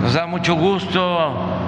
Nos da mucho gusto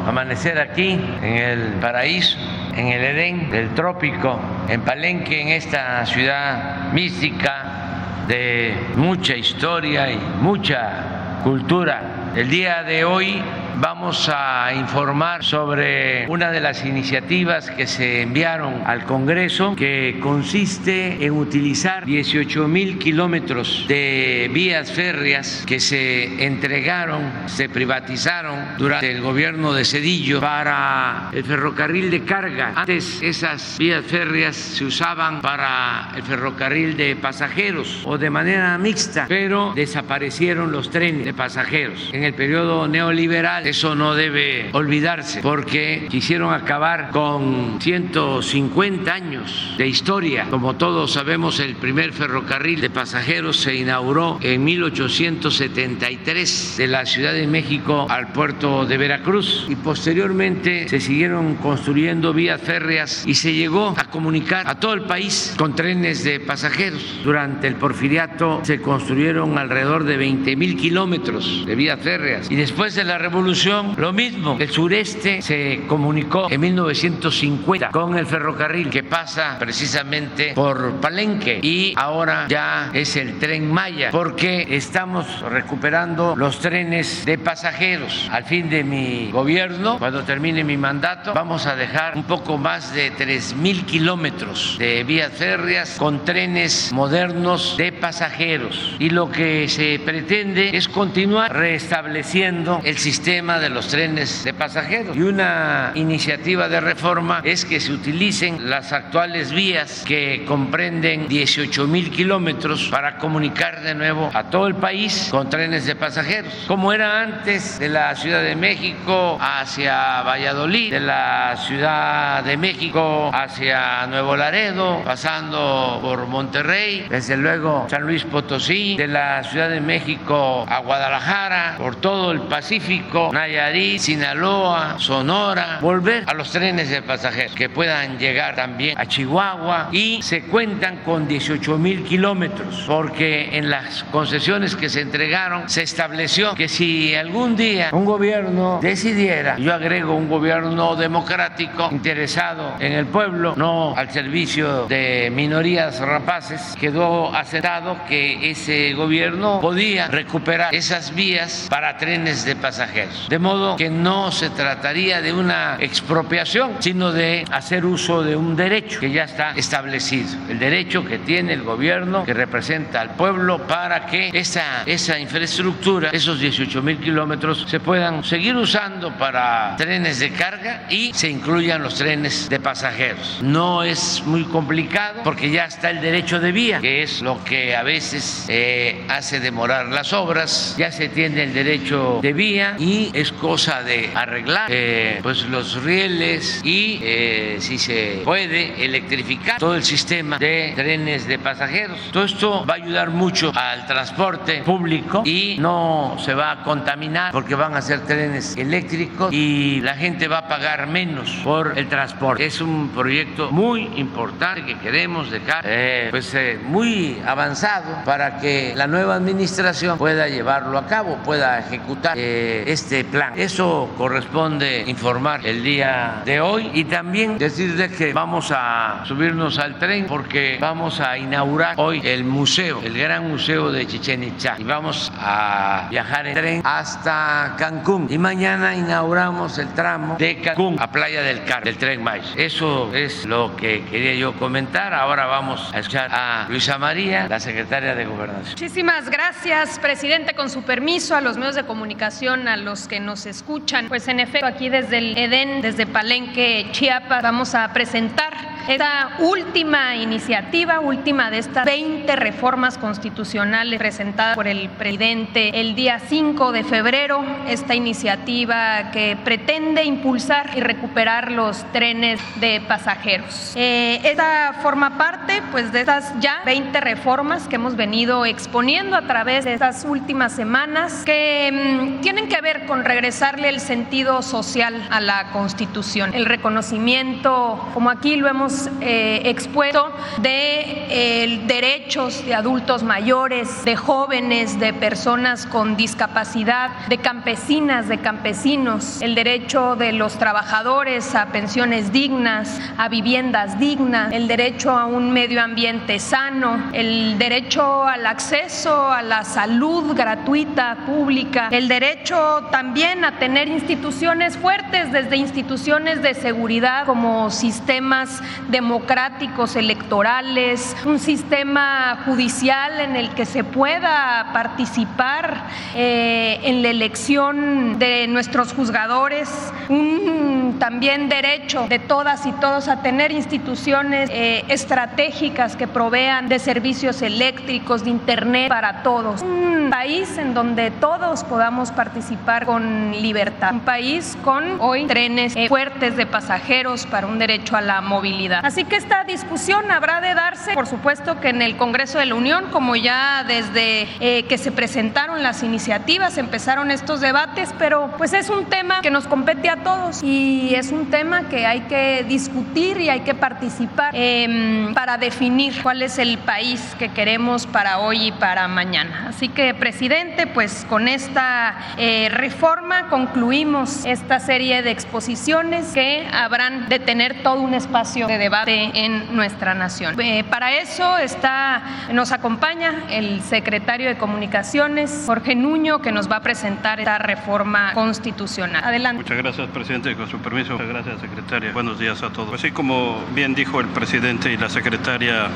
amanecer aquí en el paraíso, en el Edén del trópico, en Palenque, en esta ciudad mística de mucha historia y mucha cultura. El día de hoy vamos a informar sobre una de las iniciativas que se enviaron al Congreso que consiste en utilizar 18 mil kilómetros de vías férreas que se entregaron, se privatizaron durante el gobierno de Cedillo para el ferrocarril de carga. Antes esas vías férreas se usaban para el ferrocarril de pasajeros o de manera mixta, pero desaparecieron los trenes de pasajeros. En el periodo neoliberal eso no debe olvidarse porque quisieron acabar con 150 años de historia. Como todos sabemos, el primer ferrocarril de pasajeros se inauguró en 1873 de la Ciudad de México al puerto de Veracruz y posteriormente se siguieron construyendo vías férreas y se llegó a comunicar a todo el país con trenes de pasajeros. Durante el porfiriato se construyeron alrededor de 20 mil kilómetros de vías férreas y después de la revolución lo mismo. El sureste se comunicó en 1950 con el ferrocarril que pasa precisamente por Palenque y ahora ya es el tren Maya porque estamos recuperando los trenes de pasajeros. Al fin de mi gobierno, cuando termine mi mandato, vamos a dejar un poco más de 3 mil kilómetros de vías férreas con trenes modernos de pasajeros. Y lo que se pretende es continuar restableciendo el sistema de los trenes de pasajeros. Y una iniciativa de reforma es que se utilicen las actuales vías que comprenden 18 mil kilómetros para comunicar de nuevo a todo el país con trenes de pasajeros, como era antes de la Ciudad de México hacia Valladolid, de la Ciudad de México hacia Nuevo Laredo, pasando por Monterrey, desde luego San Luis Potosí, de la Ciudad de México a Guadalajara, por todo el Pacífico, Nayarit, Sinaloa, Sonora, volver a los trenes de pasajeros que puedan llegar también a Chihuahua y se cuentan con 18 mil kilómetros porque en las concesiones que se entregaron se estableció que si algún día un gobierno decidiera, yo agrego un gobierno democrático interesado en el pueblo, no al servicio de minorías rapaces, quedó aceptado que ese gobierno podía recuperar esas vías para trenes de pasajeros. De modo que no se trataría de una expropiación, sino de hacer uso de un derecho que ya está establecido, el derecho que tiene el gobierno que representa al pueblo para que esa, esa infraestructura, esos 18 mil kilómetros, se puedan seguir usando para trenes de carga y se incluyan los trenes de pasajeros. No es muy complicado porque ya está el derecho de vía, que es lo que a veces eh, hace demorar las obras, ya se tiene el derecho de vía y es cosa de arreglar eh, pues los rieles y eh, si se puede electrificar todo el sistema de trenes de pasajeros. Todo esto va a ayudar mucho al transporte público y no se va a contaminar porque van a ser trenes eléctricos y la gente va a pagar menos por el transporte. Es un proyecto muy importante que queremos dejar eh, pues muy avanzado para que la nueva administración pueda llevarlo a cabo, pueda ejecutar este plan. Eso corresponde informar el día de hoy y también decirles que vamos a subirnos al tren porque vamos a inaugurar hoy el museo, el gran museo de Chichen Itza y vamos a viajar en tren hasta Cancún y mañana inauguramos el tramo de Cancún a Playa del Carmen del tren Maya. Eso es lo que quería yo comentar. Ahora vamos a escuchar a Luisa María, la secretaria de Gobernación. Muchísimas gracias, presidente. Con su permiso a los medios de comunicación, a los que nos escuchan, pues en efecto aquí desde el Edén, desde Palenque, Chiapas, vamos a presentar esta última iniciativa, última de estas 20 reformas constitucionales presentadas por el presidente el día 5 de febrero, esta iniciativa que pretende impulsar y recuperar los trenes de pasajeros. Eh, esta forma parte pues de estas ya 20 reformas que hemos venido exponiendo a través de estas últimas semanas que mm, tienen que ver con regresarle el sentido social a la Constitución, el reconocimiento, como aquí lo hemos eh, expuesto de eh, derechos de adultos mayores, de jóvenes, de personas con discapacidad, de campesinas, de campesinos, el derecho de los trabajadores a pensiones dignas, a viviendas dignas, el derecho a un medio ambiente sano, el derecho al acceso a la salud gratuita, pública, el derecho también a tener instituciones fuertes, desde instituciones de seguridad como sistemas democráticos electorales, un sistema judicial en el que se pueda participar eh, en la elección de nuestros juzgadores, un también derecho de todas y todos a tener instituciones eh, estratégicas que provean de servicios eléctricos, de Internet para todos. Un país en donde todos podamos participar con libertad. Un país con hoy trenes eh, fuertes de pasajeros para un derecho a la movilidad. Así que esta discusión habrá de darse, por supuesto que en el Congreso de la Unión, como ya desde eh, que se presentaron las iniciativas, empezaron estos debates, pero pues es un tema que nos compete a todos y es un tema que hay que discutir y hay que participar em, para definir cuál es el país que queremos para hoy y para mañana. Así que, presidente, pues con esta eh, reforma concluimos esta serie de exposiciones que habrán de tener todo un espacio de debate en nuestra nación. Eh, para eso está, nos acompaña el secretario de Comunicaciones, Jorge Nuño, que nos va a presentar esta reforma constitucional. Adelante. Muchas gracias, presidente. Con su permiso. Muchas gracias, secretaria. Buenos días a todos. Así como bien dijo el presidente y la secretaria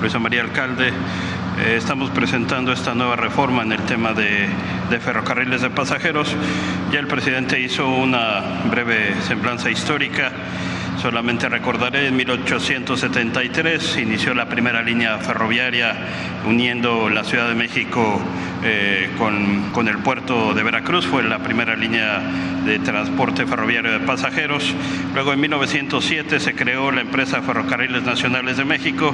Luisa María Alcalde, eh, estamos presentando esta nueva reforma en el tema de, de, ferrocarriles de pasajeros. Ya el presidente hizo una breve semblanza histórica. Solamente recordaré, en 1873 inició la primera línea ferroviaria uniendo la Ciudad de México eh, con, con, el puerto de Veracruz, fue la primera línea de transporte ferroviario de pasajeros. Luego en 1907 se creó la empresa Ferrocarriles Nacionales de México.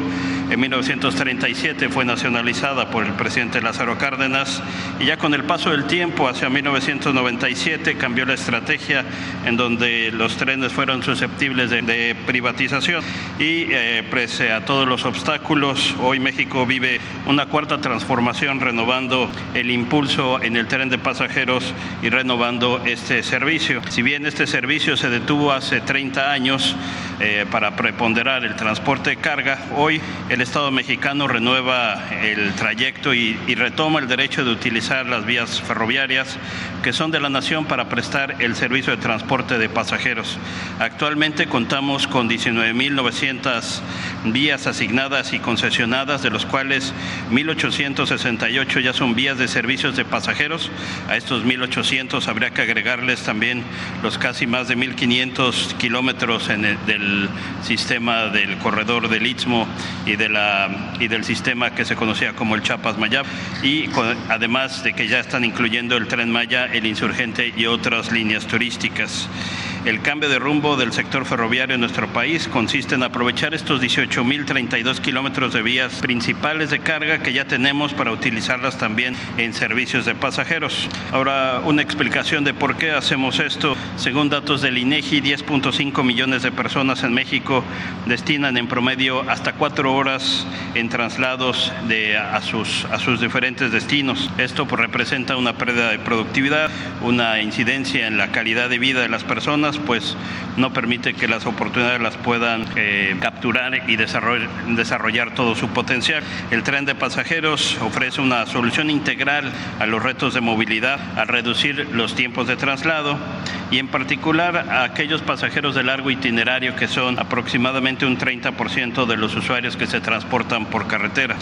En 1937 fue nacionalizada por el presidente Lázaro Cárdenas y ya con el paso del tiempo, hacia 1997, cambió la estrategia en donde los trenes fueron susceptibles de, de privatización y eh, pese a todos los obstáculos, hoy México vive una cuarta transformación renovando el impulso en el tren de pasajeros y renovando este servicio. Si bien este servicio se detuvo hace 30 años eh, para preponderar el transporte de carga, hoy el Estado mexicano renueva el trayecto y, y retoma el derecho de utilizar las vías ferroviarias que son de la nación para prestar el servicio de transporte de pasajeros. Actualmente contamos con 19.900 vías asignadas y concesionadas, de los cuales 1.868 ya son vías de servicios de pasajeros. A estos 1.800 habría que agregarles también los casi más de 1.500 kilómetros del sistema del corredor del Istmo y, del sistema que se conocía como el Chapas-Mayab, y además de que ya están incluyendo el tren Maya, el Insurgente y otras líneas turísticas. El cambio de rumbo del sector ferroviario en nuestro país consiste en aprovechar estos 18.032 kilómetros de vías principales de carga que ya tenemos para utilizarlas también en servicios de pasajeros. Ahora, una explicación de por qué hacemos esto. Según datos del INEGI, 10.5 millones de personas en México destinan en promedio hasta cuatro horas en traslados de, a, sus, a sus diferentes destinos. Esto pues, representa una pérdida de productividad, una incidencia en la calidad de vida de las personas pues no permite que las oportunidades las puedan eh, capturar y desarrollar, todo su potencial. El tren de pasajeros ofrece una solución integral a los retos de movilidad, a reducir los tiempos de traslado y en particular a aquellos pasajeros de largo itinerario que son aproximadamente un 30% de los usuarios que se transportan por carretera.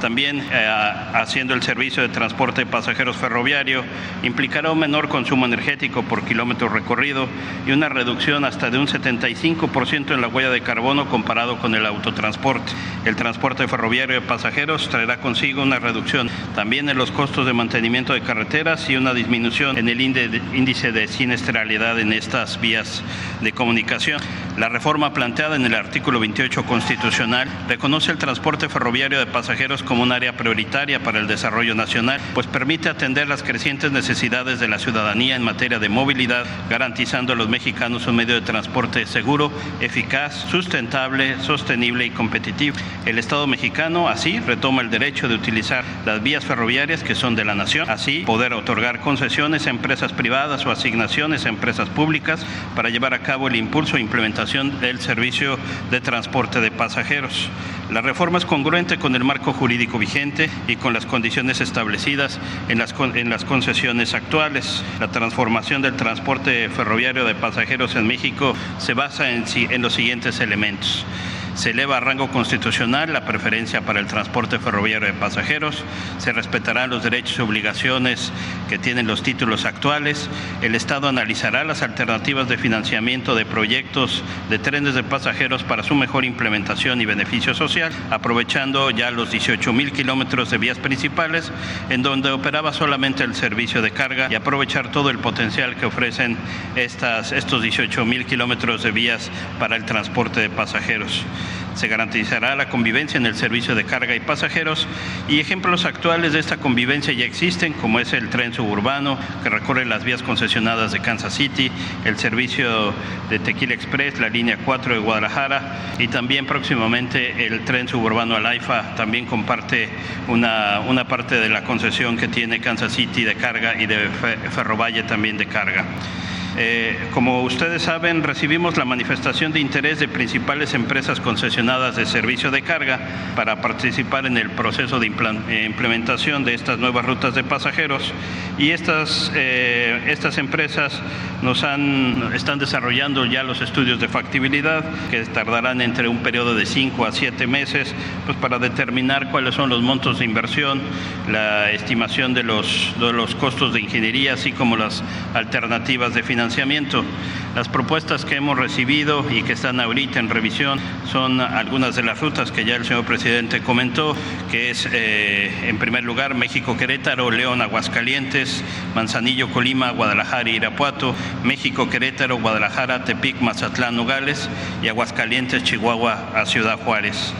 También eh, haciendo el servicio de transporte de pasajeros ferroviario implicará un menor consumo energético por kilómetro recorrido y una reducción hasta de un 75% en la huella de carbono comparado con el autotransporte. El transporte ferroviario de pasajeros traerá consigo una reducción también en los costos de mantenimiento de carreteras y una disminución en el índice de siniestralidad en estas vías de comunicación. La reforma planteada en el artículo 28 constitucional reconoce el transporte ferroviario de pasajeros como un área prioritaria para el desarrollo nacional, pues permite atender las crecientes necesidades de la ciudadanía en materia de movilidad, garantizando a los mexicanos un medio de transporte seguro, eficaz, sustentable, sostenible y competitivo. El Estado mexicano así retoma el derecho de utilizar las vías ferroviarias que son de la nación, así poder otorgar concesiones a empresas privadas o asignaciones a empresas públicas para llevar a cabo el impulso e implementación del servicio de transporte de pasajeros. La reforma es congruente con el marco jurídico vigente y con las condiciones establecidas en las, en las concesiones actuales. La transformación del transporte ferroviario de pasajeros en México se basa en, en los siguientes elementos. Se eleva a rango constitucional la preferencia para el transporte ferroviario de pasajeros, se respetarán los derechos y obligaciones que tienen los títulos actuales, el Estado analizará las alternativas de financiamiento de proyectos de trenes de pasajeros para su mejor implementación y beneficio social, aprovechando ya los 18 mil kilómetros de vías principales en donde operaba solamente el servicio de carga y aprovechar todo el potencial que ofrecen estas, estos 18 mil kilómetros de vías para el transporte de pasajeros. Se garantizará la convivencia en el servicio de carga y pasajeros y ejemplos actuales de esta convivencia ya existen, como es el tren suburbano que recorre las vías concesionadas de Kansas City, el servicio de Tequila Express, la línea 4 de Guadalajara y también próximamente el tren suburbano al AIFA también comparte una, una parte de la concesión que tiene Kansas City de carga y de Ferrovalle también de carga. Eh, como ustedes saben, recibimos la manifestación de interés de principales empresas concesionadas de servicio de carga para participar en el proceso de eh, implementación de estas nuevas rutas de pasajeros y estas, eh, estas empresas nos han, están desarrollando ya los estudios de factibilidad que tardarán entre un periodo de 5 a 7 meses pues para determinar cuáles son los montos de inversión, la estimación de los, de los costos de ingeniería, así como las alternativas de financiación financiamiento. Las propuestas que hemos recibido y que están ahorita en revisión son algunas de las rutas que ya el señor presidente comentó, que es eh, en primer lugar México-Querétaro, León-Aguascalientes, Manzanillo-Colima, Guadalajara-Irapuato, México-Querétaro, Guadalajara, Tepic, Mazatlán, Nogales y Aguascalientes, Chihuahua a Ciudad Juárez.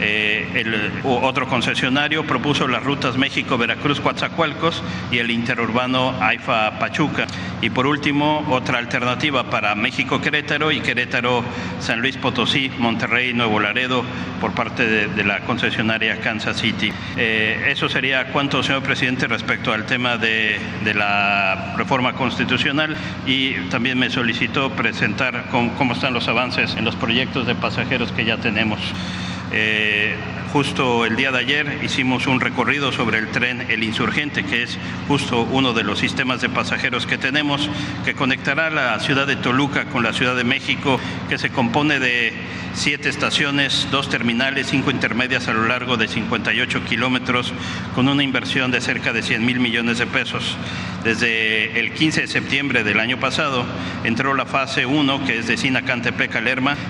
Eh, el otro concesionario propuso las rutas México, Veracruz, Coatzacoalcos y el interurbano AIFA Pachuca. Y por último, otra alternativa para México, Querétaro y Querétaro, San Luis Potosí, Monterrey, Nuevo Laredo por parte de, la concesionaria Kansas City. Eh, eso sería cuanto, señor presidente, respecto al tema de, la reforma constitucional y también me solicitó presentar cómo están los avances en los proyectos de pasajeros que ya tenemos. Eh, justo el día de ayer hicimos un recorrido sobre el tren El Insurgente, que es justo uno de los sistemas de pasajeros que tenemos, que conectará la ciudad de Toluca con la Ciudad de México, que se compone de siete estaciones, dos terminales, cinco intermedias a lo largo de 58 kilómetros, con una inversión de cerca de 100 mil millones de pesos. Desde el 15 de septiembre del año pasado entró la fase 1, que es de Sinacantepec a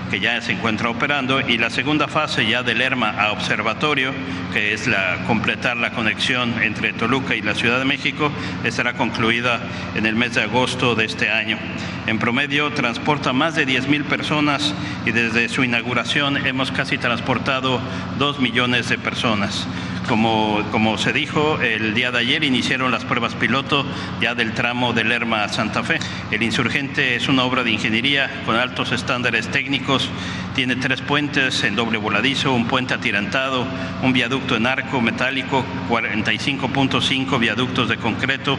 que ya se encuentra operando, y la segunda fase de Lerma a Observatorio, que es la, completar la conexión entre Toluca y la Ciudad de México, estará concluida en el mes de agosto de este año. En promedio transporta más de 10 mil personas y desde su inauguración hemos casi transportado 2 millones de personas. Como, como se dijo, el día de ayer iniciaron las pruebas piloto ya del tramo de Lerma a Santa Fe. El insurgente es una obra de ingeniería con altos estándares técnicos. Tiene tres puentes en doble voladizo, un puente atirantado, un viaducto en arco metálico, 45.5 viaductos de concreto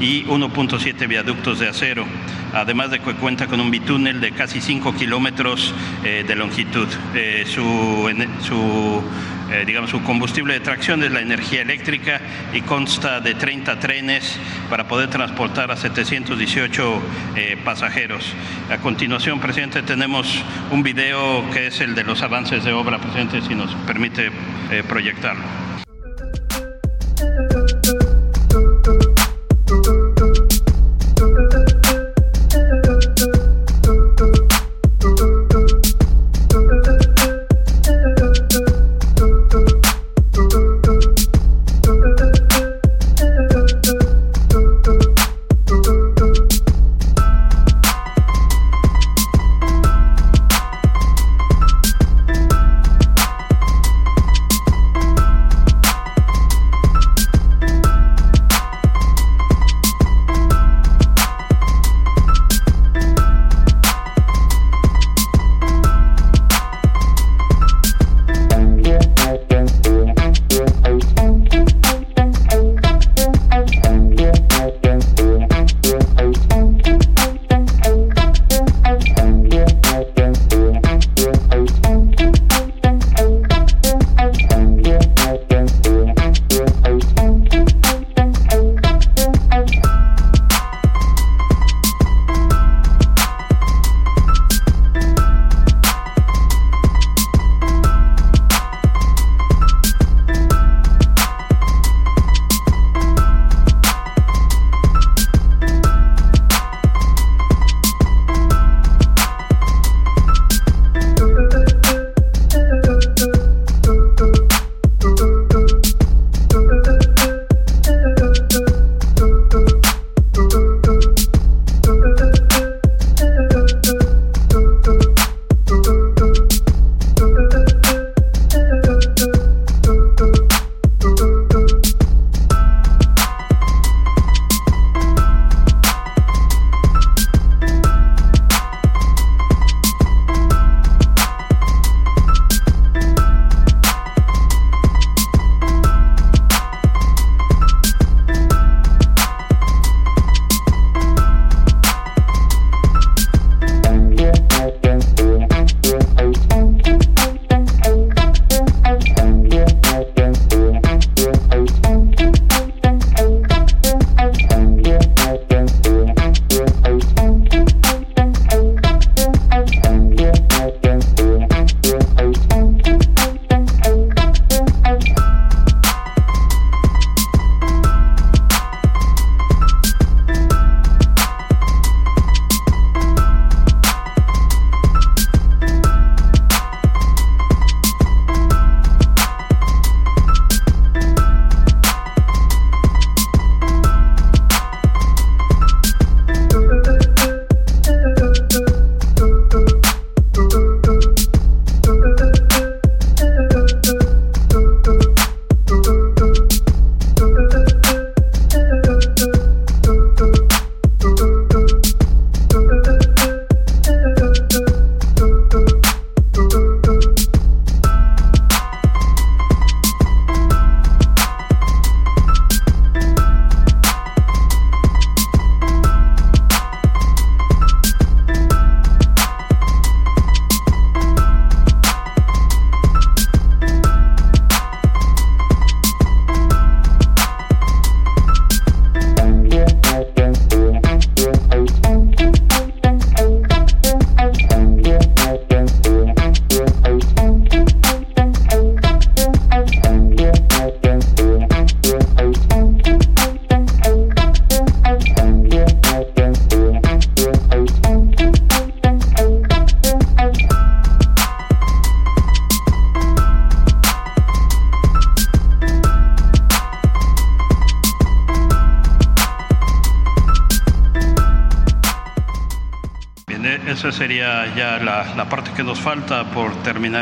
y 1.7 viaductos de acero, además de que cuenta con un bitúnel de casi 5 kilómetros eh, de longitud. Eh, su, eh, digamos, su combustible de tracción es la energía eléctrica y consta de 30 trenes para poder transportar a 718 pasajeros. A continuación, presidente, tenemos un video que es el de los avances de obra, presidente, si nos permite proyectarlo.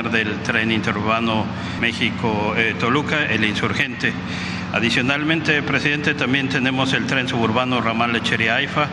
Del tren interurbano México-Toluca, el insurgente. Adicionalmente, presidente, también tenemos el tren suburbano ramal Lechería-Haifa,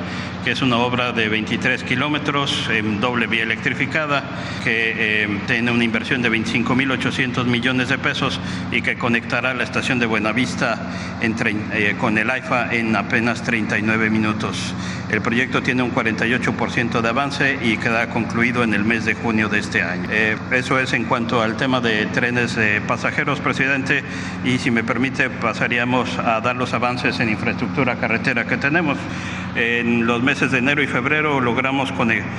que es una obra de 23 kilómetros en doble vía electrificada, que eh, tiene una inversión de 25.800 millones de pesos y que conectará la estación de Buenavista eh, con el AIFA en apenas 39 minutos. El proyecto tiene un 48% de avance y queda concluido en el mes de junio de este año. Eh, eso es en cuanto al tema de trenes de pasajeros, presidente, y si me permite pasaríamos a dar los avances en infraestructura carretera que tenemos. En los meses de enero y febrero logramos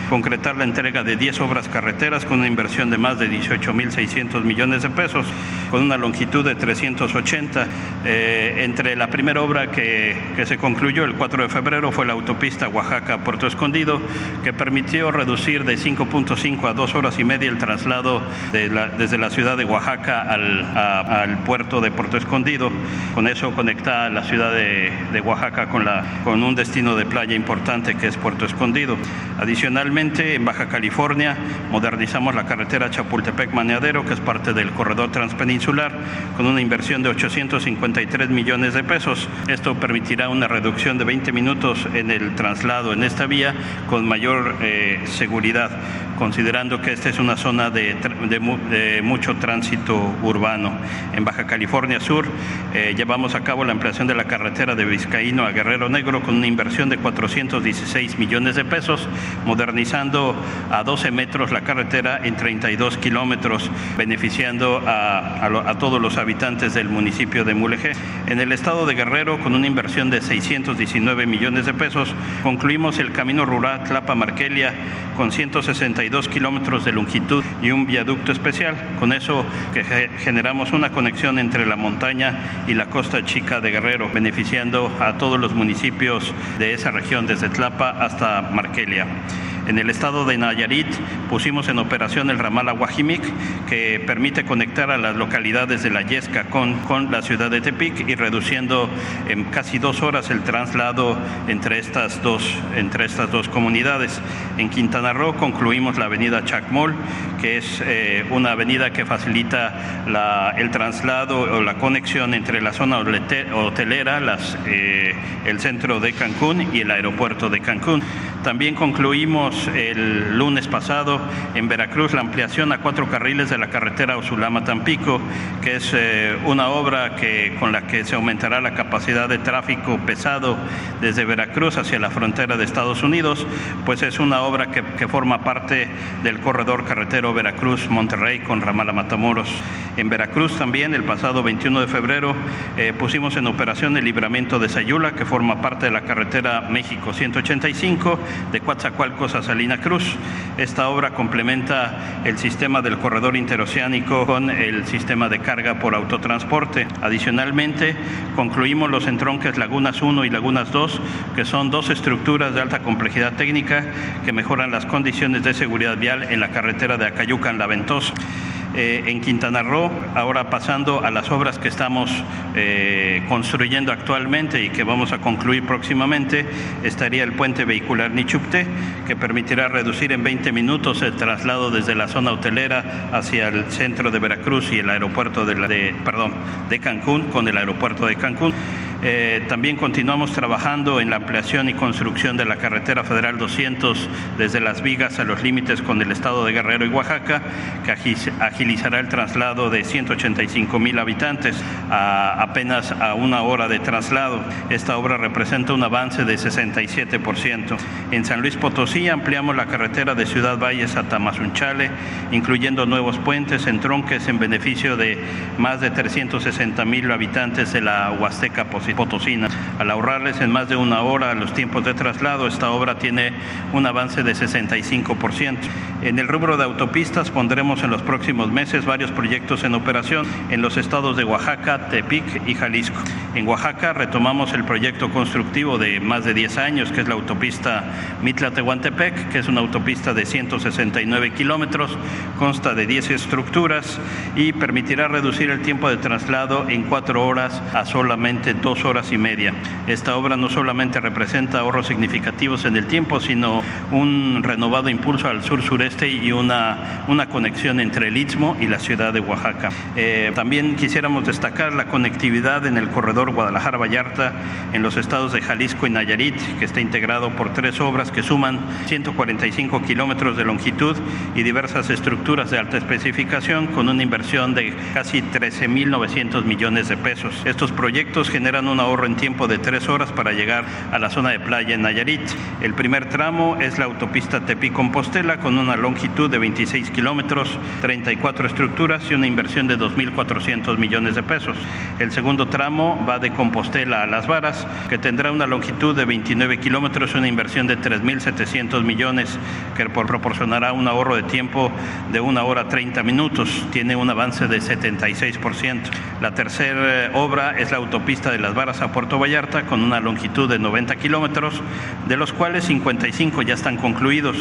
concretar la entrega de 10 obras carreteras con una inversión de más de 18.600 millones de pesos, con una longitud de 380. Eh, entre la primera obra que, que se concluyó el 4 de febrero fue la autopista Oaxaca-Puerto Escondido, que permitió reducir de 5.5 a 2 horas y media el traslado de desde la ciudad de Oaxaca al, al, puerto de Puerto Escondido. Con eso conecta la ciudad de, de Oaxaca con, la, con un destino de playa importante que es Puerto Escondido. Adicionalmente, en Baja California modernizamos la carretera Chapultepec-Maneadero, que es parte del corredor transpeninsular, con una inversión de 853 millones de pesos. Esto permitirá una reducción de 20 minutos en el traslado en esta vía con mayor eh, seguridad, considerando que esta es una zona de, mucho tránsito urbano. En Baja California Sur eh, llevamos a cabo la ampliación de la carretera de Vizcaíno a Guerrero Negro con una inversión de 416 millones de pesos, modernizando a 12 metros la carretera en 32 kilómetros, beneficiando a, a, todos los habitantes del municipio de En el estado de Guerrero, con una inversión de 619 millones de pesos, concluimos el camino rural Tlapa-Marquelia con 162 kilómetros de longitud y un viaducto especial. Con eso generamos una conexión entre la montaña y la costa chica de Guerrero, beneficiando a todos los municipios de esa región, desde Tlapa hasta Marquelia. En el estado de Nayarit pusimos en operación el ramal Aguajimic, que permite conectar a las localidades de la Yesca con, con la ciudad de Tepic y reduciendo en casi dos horas el traslado entre estas dos, entre estas dos comunidades. En Quintana Roo concluimos la avenida Chacmol, que es eh, una avenida que facilita la, el traslado o la conexión entre la zona hotelera, eh, el centro de Cancún y el aeropuerto de Cancún. También concluimos el lunes pasado en Veracruz la ampliación a cuatro carriles de la carretera Osulama-Tampico, que es eh, una obra que, con la que se aumentará la capacidad de tráfico pesado desde Veracruz hacia la frontera de Estados Unidos, pues es una obra que, forma parte del corredor carretero Veracruz-Monterrey con Ramala Matamoros. En Veracruz también el pasado 21 de febrero eh, pusimos en operación el libramiento de Sayula, que forma parte de la carretera México 185 de Coatzacoalcos Salina Cruz. Esta obra complementa el sistema del corredor interoceánico con el sistema de carga por autotransporte. Adicionalmente, concluimos los entronques Lagunas 1 y Lagunas 2, que son dos estructuras de alta complejidad técnica que mejoran las condiciones de seguridad vial en la carretera de Acayucan-La Ventosa. Eh, en Quintana Roo, ahora pasando a las obras que estamos eh, construyendo actualmente y que vamos a concluir próximamente, estaría el puente vehicular Nichupte, que permitirá reducir en 20 minutos el traslado desde la zona hotelera hacia el centro de Veracruz y el aeropuerto de, perdón, de Cancún con el aeropuerto de Cancún. Eh, también continuamos trabajando en la ampliación y construcción de la carretera federal 200 desde Las Vigas a los límites con el estado de Guerrero y Oaxaca, que agilizará el traslado de 185 mil habitantes a apenas a una hora de traslado. Esta obra representa un avance de 67%. En San Luis Potosí ampliamos la carretera de Ciudad Valles a Tamazunchale, incluyendo nuevos puentes, en tronques en beneficio de más de 360 mil habitantes de la Huasteca Potosí Potosina. Al ahorrarles en más de una hora los tiempos de traslado, esta obra tiene un avance de 65%. En el rubro de autopistas pondremos en los próximos meses varios proyectos en operación en los estados de Oaxaca, Tepic y Jalisco. En Oaxaca retomamos el proyecto constructivo de más de 10 años, que es la autopista Mitla-Tehuantepec, que es una autopista de 169 kilómetros, consta de 10 estructuras y permitirá reducir el tiempo de traslado en cuatro horas a solamente dos dos horas y media. Esta obra no solamente representa ahorros significativos en el tiempo, sino un renovado impulso al sur-sureste y una, una conexión entre el Istmo y la ciudad de Oaxaca. Eh, también quisiéramos destacar la conectividad en el corredor Guadalajara-Vallarta en los estados de Jalisco y Nayarit, que está integrado por tres obras que suman 145 kilómetros de longitud y diversas estructuras de alta especificación con una inversión de casi 13.900 millones de pesos. Estos proyectos generan un ahorro en tiempo de tres horas para llegar a la zona de playa en Nayarit. El primer tramo es la autopista Tepi-Compostela con una longitud de 26 kilómetros, 34 estructuras y una inversión de 2.400 millones de pesos. El segundo tramo va de Compostela a Las Varas, que tendrá una longitud de 29 kilómetros y una inversión de 3.700 millones, que proporcionará un ahorro de tiempo de una hora 30 minutos. Tiene un avance de 76%. La tercera obra es la autopista de Las Varas a Puerto Vallarta, con una longitud de 90 kilómetros, de los cuales 55 ya están concluidos.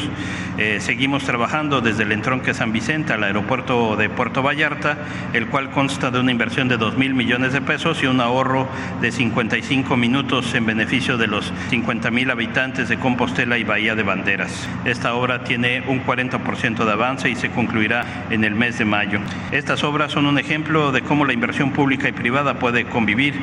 Eh, seguimos trabajando desde el entronque San Vicente al aeropuerto de Puerto Vallarta, el cual consta de una inversión de 2 mil millones de pesos y un ahorro de 55 minutos en beneficio de los 50 mil habitantes de Compostela y Bahía de Banderas. Esta obra tiene un 40% de avance y se concluirá en el mes de mayo. Estas obras son un ejemplo de cómo la inversión pública y privada puede convivir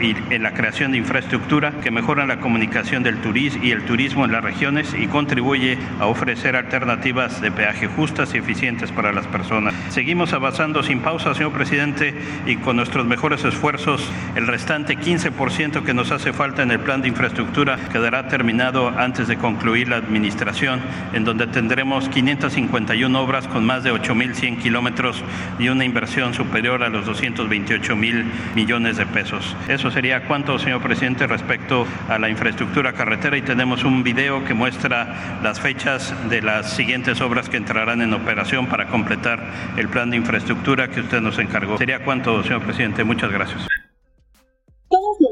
en la creación de infraestructura que mejora la comunicación del turismo y el turismo en las regiones y contribuye a ofrecer alternativas de peaje justas y eficientes para las personas. Seguimos avanzando sin pausa, señor presidente, y con nuestros mejores esfuerzos, el restante 15% que nos hace falta en el plan de infraestructura quedará terminado antes de concluir la administración, en donde tendremos 551 obras con más de 8.100 kilómetros y una inversión superior a los 228 mil millones de pesos. Eso sería cuánto, señor presidente, respecto a la infraestructura carretera y tenemos un video que muestra las fechas de las siguientes obras que entrarán en operación para completar el plan de infraestructura que usted nos encargó. ¿Sería cuánto, señor presidente? Muchas gracias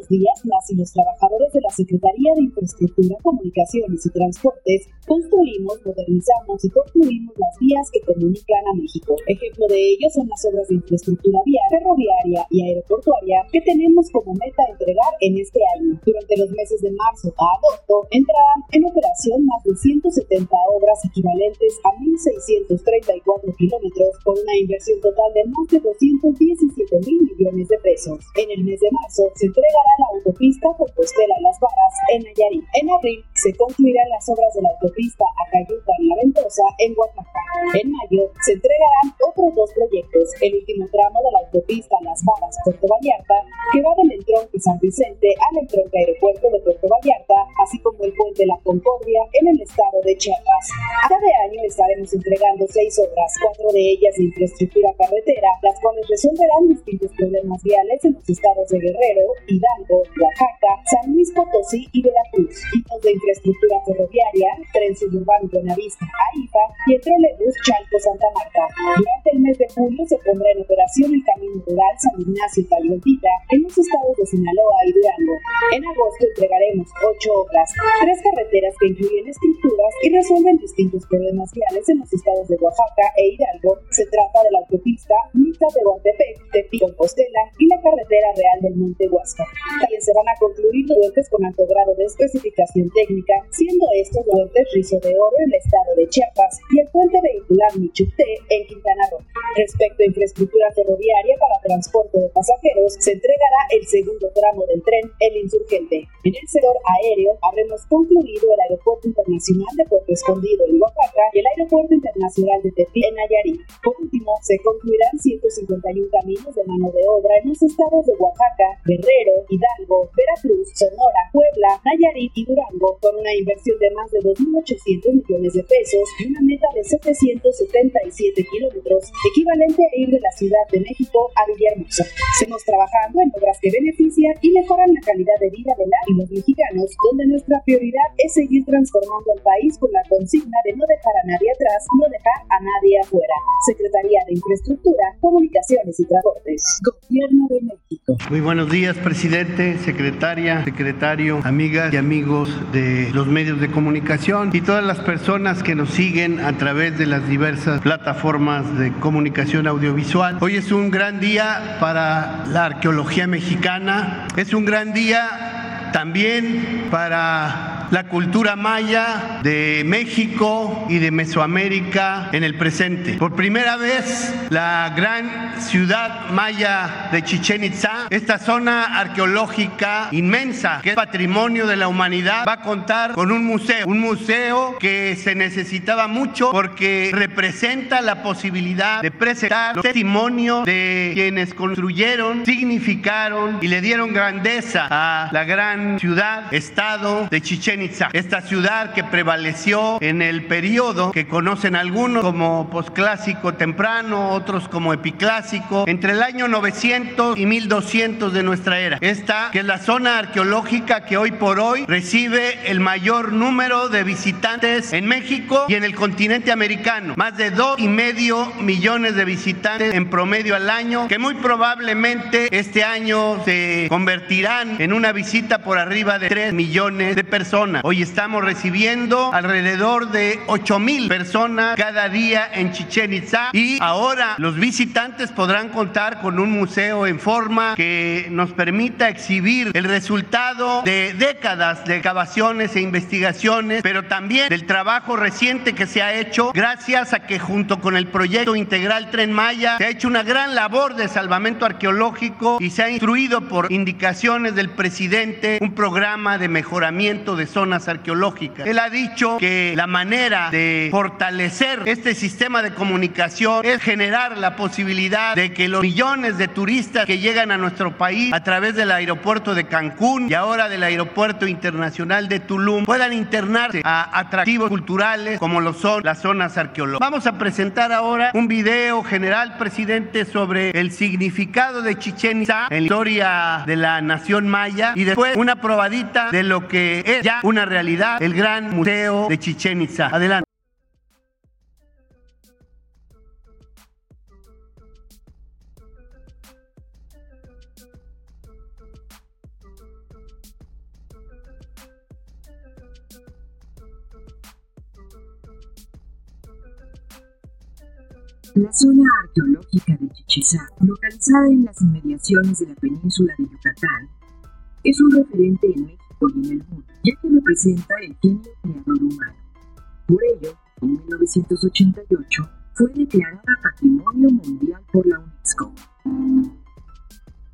días, las y los trabajadores de la Secretaría de Infraestructura, Comunicaciones y Transportes construimos, modernizamos y construimos las vías que comunican a México. Ejemplo de ello son las obras de infraestructura vial, ferroviaria y aeroportuaria que tenemos como meta entregar en este año. Durante los meses de marzo a agosto entrarán en operación más de 170 obras equivalentes a 1.634 kilómetros por una inversión total de más de 217 mil millones de pesos. En el mes de marzo se entregará la autopista Compostela-Las Varas en Nayarit. En abril se concluirán las obras de la autopista Acayucan-La Ventosa en Oaxaca. En mayo se entregarán otros dos proyectos, el último tramo de la autopista Las Varas-Puerto Vallarta, que va del entronque San Vicente al entronque aeropuerto de Puerto Vallarta, así como el puente La Concordia en el estado de Chiapas. Cada año estaremos entregando seis obras, cuatro de ellas de infraestructura carretera, las cuales resolverán distintos problemas viales en los estados de Guerrero, Hidalgo, Oaxaca, San Luis Potosí y Veracruz. Tipos de ferroviaria, tren suburbano Buenavista, AIFA y el trolebús Chalco Santa Marta. Durante el mes de julio se pondrá en operación el camino rural San Ignacio Talioltita en los estados de Sinaloa y Durango. En agosto entregaremos ocho obras, tres carreteras que incluyen estructuras y resuelven distintos problemas viales en los estados de Oaxaca e Hidalgo. Se trata de la autopista Mita de Guantepec, Tepi Compostela y la carretera real del Monte Huasca. También se van a concluir puentes con alto grado de especificación técnica, siendo estos puentes Rizo de Oro en el estado de Chiapas y el puente vehicular Michuté en Quintana Roo. Respecto a infraestructura ferroviaria para transporte de pasajeros, se entregará el segundo tramo del tren El Insurgente. En el sector aéreo habremos concluido el Aeropuerto Internacional de Puerto Escondido en Oaxaca y el Aeropuerto Internacional de Tepi en Nayarit. Por último, se concluirán 151 caminos de mano de obra en los estados de Oaxaca, Guerrero, Hidalgo, Veracruz, Sonora, Puebla, Nayarit y Durango, con una inversión de más de 2.800 millones de pesos y una meta de 777 kilómetros, equivalente a ir de la Ciudad de México a Villahermosa. Seguimos trabajando en obras que benefician y mejoran la calidad de vida de la y los mexicanos, donde nuestra prioridad es seguir transformando el país con la consigna de no dejar a nadie atrás, no dejar a nadie afuera. Secretaría de Infraestructura, Comunicaciones y Transportes. Gobierno de México. Muy buenos días, presidente, secretaria, secretario, amigas y amigos de los medios de comunicación y todas las personas que nos siguen a través de las diversas plataformas de comunicación audiovisual. Hoy es un gran día para la arqueología mexicana, es un gran día también para la cultura maya de México y de Mesoamérica en el presente. Por primera vez, la gran ciudad maya de Chichen Itza, esta zona arqueológica inmensa que es patrimonio de la humanidad, va a contar con un museo, un museo que se necesitaba mucho porque representa la posibilidad de presentar los testimonios de quienes construyeron, significaron y le dieron grandeza a la gran ciudad, estado de Chichen esta ciudad que prevaleció en el periodo que conocen algunos como posclásico temprano, otros como epiclásico, entre el año 900 y 1200 de nuestra era. Esta que es la zona arqueológica que hoy por hoy recibe el mayor número de visitantes en México y en el continente americano. Más de dos y medio millones de visitantes en promedio al año, que muy probablemente este año se convertirán en una visita por arriba de 3 millones de personas. Hoy estamos recibiendo alrededor de 8 mil personas cada día en Chichen Itza. Y ahora los visitantes podrán contar con un museo en forma que nos permita exhibir el resultado de décadas de excavaciones e investigaciones, pero también del trabajo reciente que se ha hecho gracias a que junto con el proyecto integral Tren Maya se ha hecho una gran labor de salvamento arqueológico y se ha instruido por indicaciones del presidente un programa de mejoramiento de zonas arqueológicas. Él ha dicho que la manera de fortalecer este sistema de comunicación es generar la posibilidad de que los millones de turistas que llegan a nuestro país a través del aeropuerto de Cancún y ahora del aeropuerto internacional de Tulum puedan internarse a atractivos culturales como lo son las zonas arqueológicas. Vamos a presentar ahora un video general, presidente, sobre el significado de Chichen Itza en la historia de la nación maya y después una probadita de lo que es ya una realidad, el gran museo de Chichen Itza. Adelante. La zona arqueológica de Chichizá, localizada en las inmediaciones de la península de Yucatán, es un referente en México y en el mundo, ya que representa el genio creador humano. Por ello, en 1988 fue declarada Patrimonio Mundial por la UNESCO.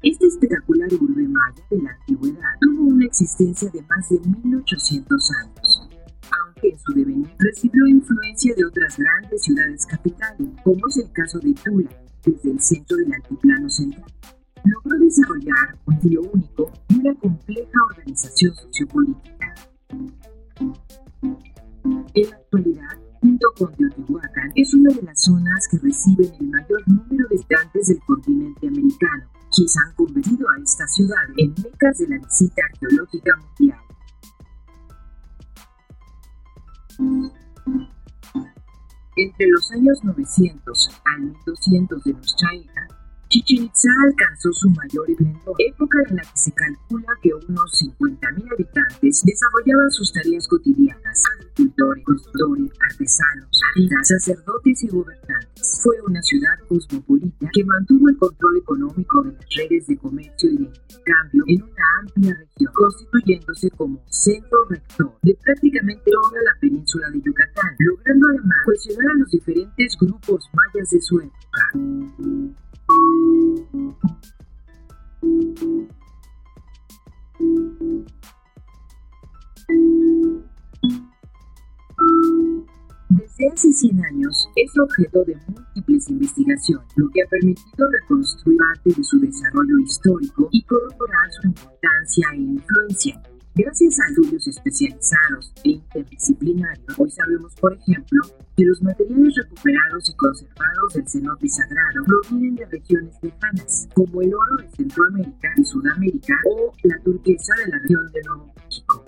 Esta espectacular urbe maya de la antigüedad tuvo una existencia de más de 1800 años, aunque en su devenir recibió influencia de otras grandes ciudades capitales, como es el caso de Tula, desde el centro del altiplano central. Logró desarrollar un estilo único y una compleja organización sociopolítica. En la actualidad, junto con Teotihuacán, es una de las zonas que reciben el mayor número de habitantes del continente americano, quienes han convertido a esta ciudad en mecas de la visita arqueológica mundial. Entre los años 900 al 1200 de nuestra era, Chichen Itza alcanzó su mayor esplendor, época en la que se calcula que unos 50.000 habitantes desarrollaban sus tareas cotidianas, agricultores, constructores, artesanos, artistas, sacerdotes y gobernantes. Fue una ciudad cosmopolita que mantuvo el control económico de las redes de comercio y de intercambio en una amplia región, constituyéndose como centro rector de prácticamente toda la península de Yucatán, logrando además cohesionar a los diferentes grupos mayas de su época. Desde hace 100 años es objeto de múltiples investigaciones, lo que ha permitido reconstruir parte de su desarrollo histórico y corroborar su importancia e influencia. Gracias a estudios especializados e interdisciplinarios, hoy sabemos, por ejemplo, que los materiales recuperados y conservados del cenote sagrado provienen de regiones lejanas, como el oro de Centroamérica y Sudamérica o la turquesa de la región de Nuevo México.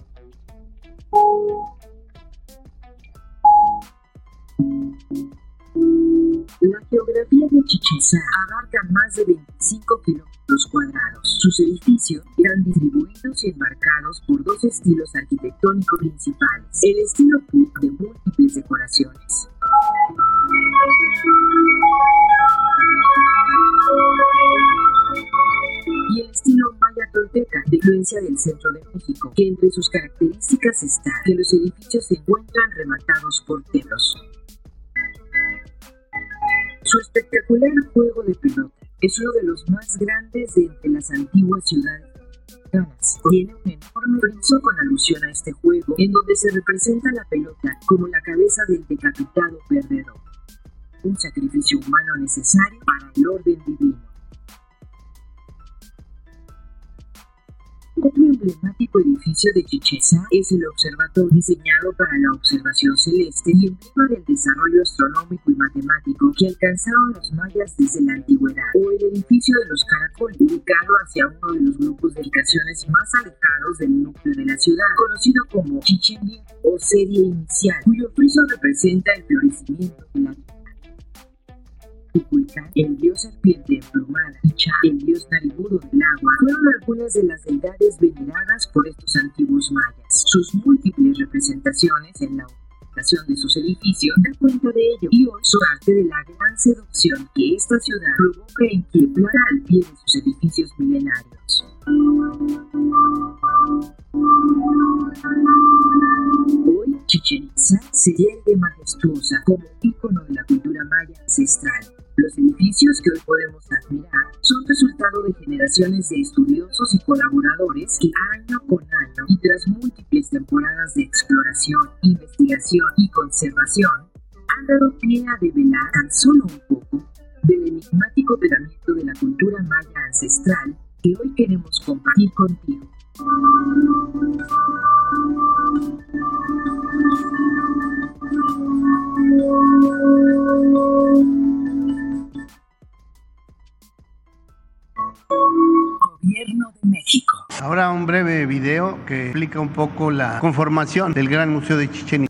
Chichen Itza abarca más de 25 kilómetros cuadrados. Sus edificios eran distribuidos y enmarcados por dos estilos arquitectónicos principales. El estilo Puc de múltiples decoraciones. y el estilo maya tolteca de influencia del centro de México, que entre sus características está que los edificios se encuentran rematados por telos. Su espectacular juego de pelota es uno de los más grandes de entre las antiguas ciudades. Tiene un enorme friso con alusión a este juego, en donde se representa la pelota como la cabeza del decapitado perdedor. Un sacrificio humano necesario para el orden divino. Otro emblemático edificio de Chichesa es el observatorio diseñado para la observación celeste y emblema del desarrollo astronómico y matemático que alcanzaron los mayas desde la antigüedad, o el edificio de los caracoles, ubicado hacia uno de los grupos de edificaciones más alejados del núcleo de la ciudad, conocido como Chichen o serie inicial, cuyo friso representa el florecimiento de la vida el dios serpiente emplumada, y Cha, el dios narigudo del agua, fueron algunas de las deidades veneradas por estos antiguos mayas. Sus múltiples representaciones en la orientación de sus edificios dan cuenta de ello, y hoy son parte de la gran seducción que esta ciudad provoca en planta al pie de sus edificios milenarios. Hoy, Chichen Itza se yergue majestuosa como ícono de la cultura maya ancestral los edificios que hoy podemos admirar son resultado de generaciones de estudiosos y colaboradores que año con año y tras múltiples temporadas de exploración, investigación y conservación han dado pie a develar tan solo un poco del enigmático pedamento de la cultura maya ancestral que hoy queremos compartir contigo. Ahora un breve video que explica un poco la conformación del Gran Museo de Chichen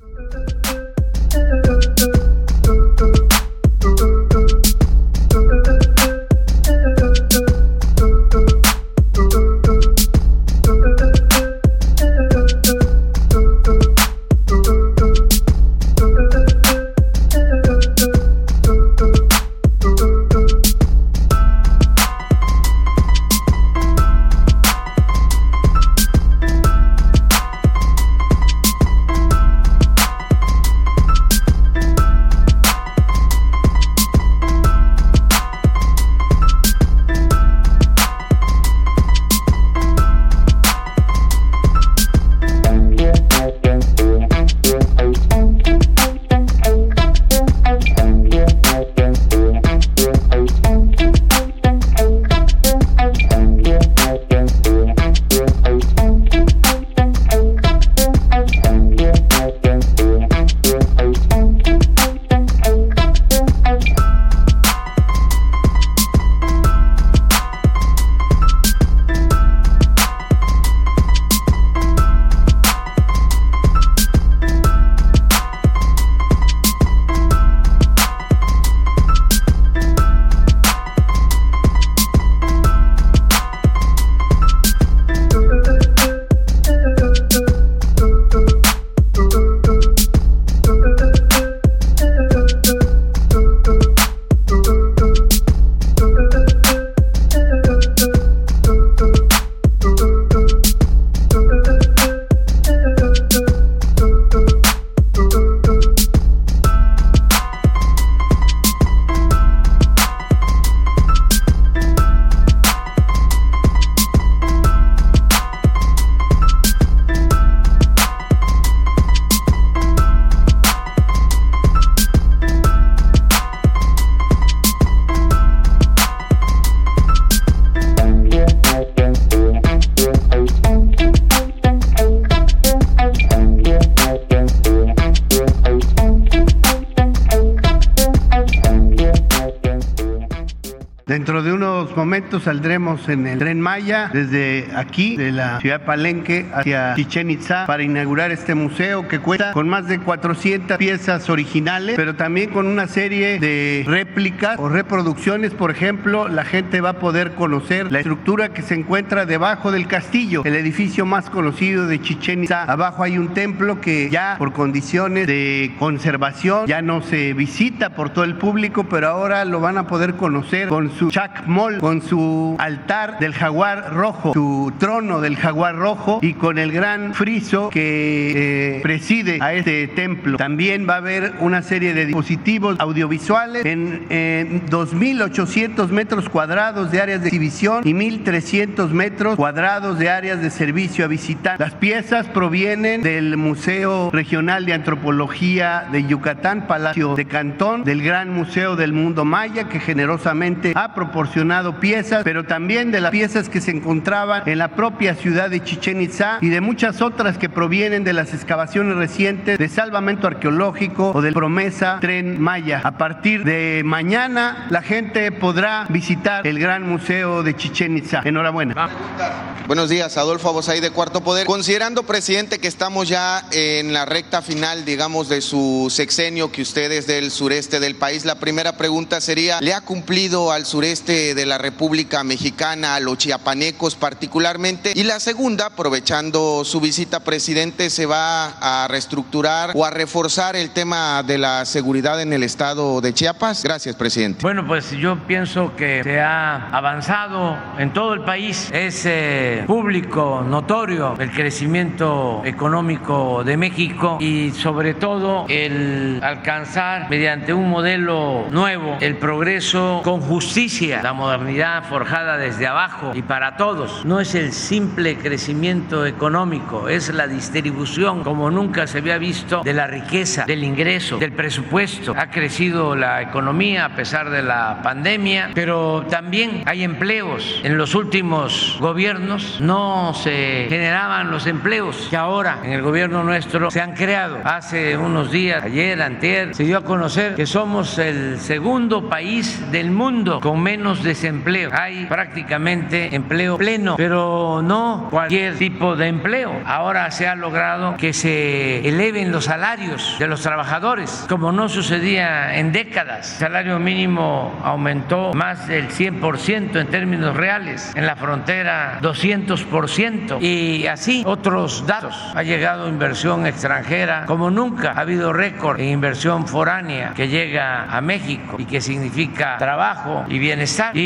unos momentos saldremos en el tren Maya desde aquí, de la ciudad Palenque, hacia Chichen Itza para inaugurar este museo que cuenta con más de 400 piezas originales, pero también con una serie de réplicas o reproducciones. Por ejemplo, la gente va a poder conocer la estructura que se encuentra debajo del castillo, el edificio más conocido de Chichen Itza. Abajo hay un templo que ya por condiciones de conservación ya no se visita por todo el público, pero ahora lo van a poder conocer con su chacmol, con su altar del jaguar rojo, su trono del jaguar rojo y con el gran friso que eh, preside a este templo. También va a haber una serie de dispositivos audiovisuales en, en 2.800 metros cuadrados de áreas de exhibición y 1.300 metros cuadrados de áreas de servicio a visitar. Las piezas provienen del Museo Regional de Antropología de Yucatán, Palacio de Cantón, del Gran Museo del Mundo Maya, que generosamente ha proporcionado piezas, pero también de las piezas que se encontraban en la propia ciudad de Chichen Itza y de muchas otras que provienen de las excavaciones recientes de salvamento arqueológico o del promesa Tren Maya. A partir de mañana la gente podrá visitar el Gran Museo de Chichen Itza. Enhorabuena. Buenos días, Adolfo Abosay de Cuarto Poder. Considerando, presidente, que estamos ya en la recta final, digamos, de su sexenio, que usted es del sureste del país, la primera pregunta sería, ¿le ha cumplido al sureste de la República Mexicana, a los chiapanecos particularmente? Y la segunda, aprovechando su visita, presidente, ¿se va a reestructurar o a reforzar el tema de la seguridad en el estado de Chiapas? Gracias, presidente. Bueno, pues yo pienso que se ha avanzado en todo el país. Es eh, público, notorio, el crecimiento económico de México y sobre todo el alcanzar mediante un modelo nuevo el progreso con justicia, la modernidad forjada desde abajo y para todos. No es el simple crecimiento económico, es la distribución como nunca se había visto de la riqueza, del ingreso, del presupuesto. Ha crecido la economía a pesar de la pandemia, pero también hay empleos. En los últimos gobiernos no se generaban los empleos que ahora en el gobierno nuestro se han creado. Hace unos días, ayer, antier, se dio a conocer que somos el segundo país del mundo con menos desempleo. Hay prácticamente empleo pleno, pero no cualquier tipo de empleo. Ahora se ha logrado que se eleven los salarios de los trabajadores, como no sucedía en décadas. El salario mínimo aumentó más del 100% en términos reales, en la frontera 200% y así otros datos. Ha llegado inversión extranjera como nunca. Ha habido récord en inversión foránea que llega a México y que significa trabajo y bienestar.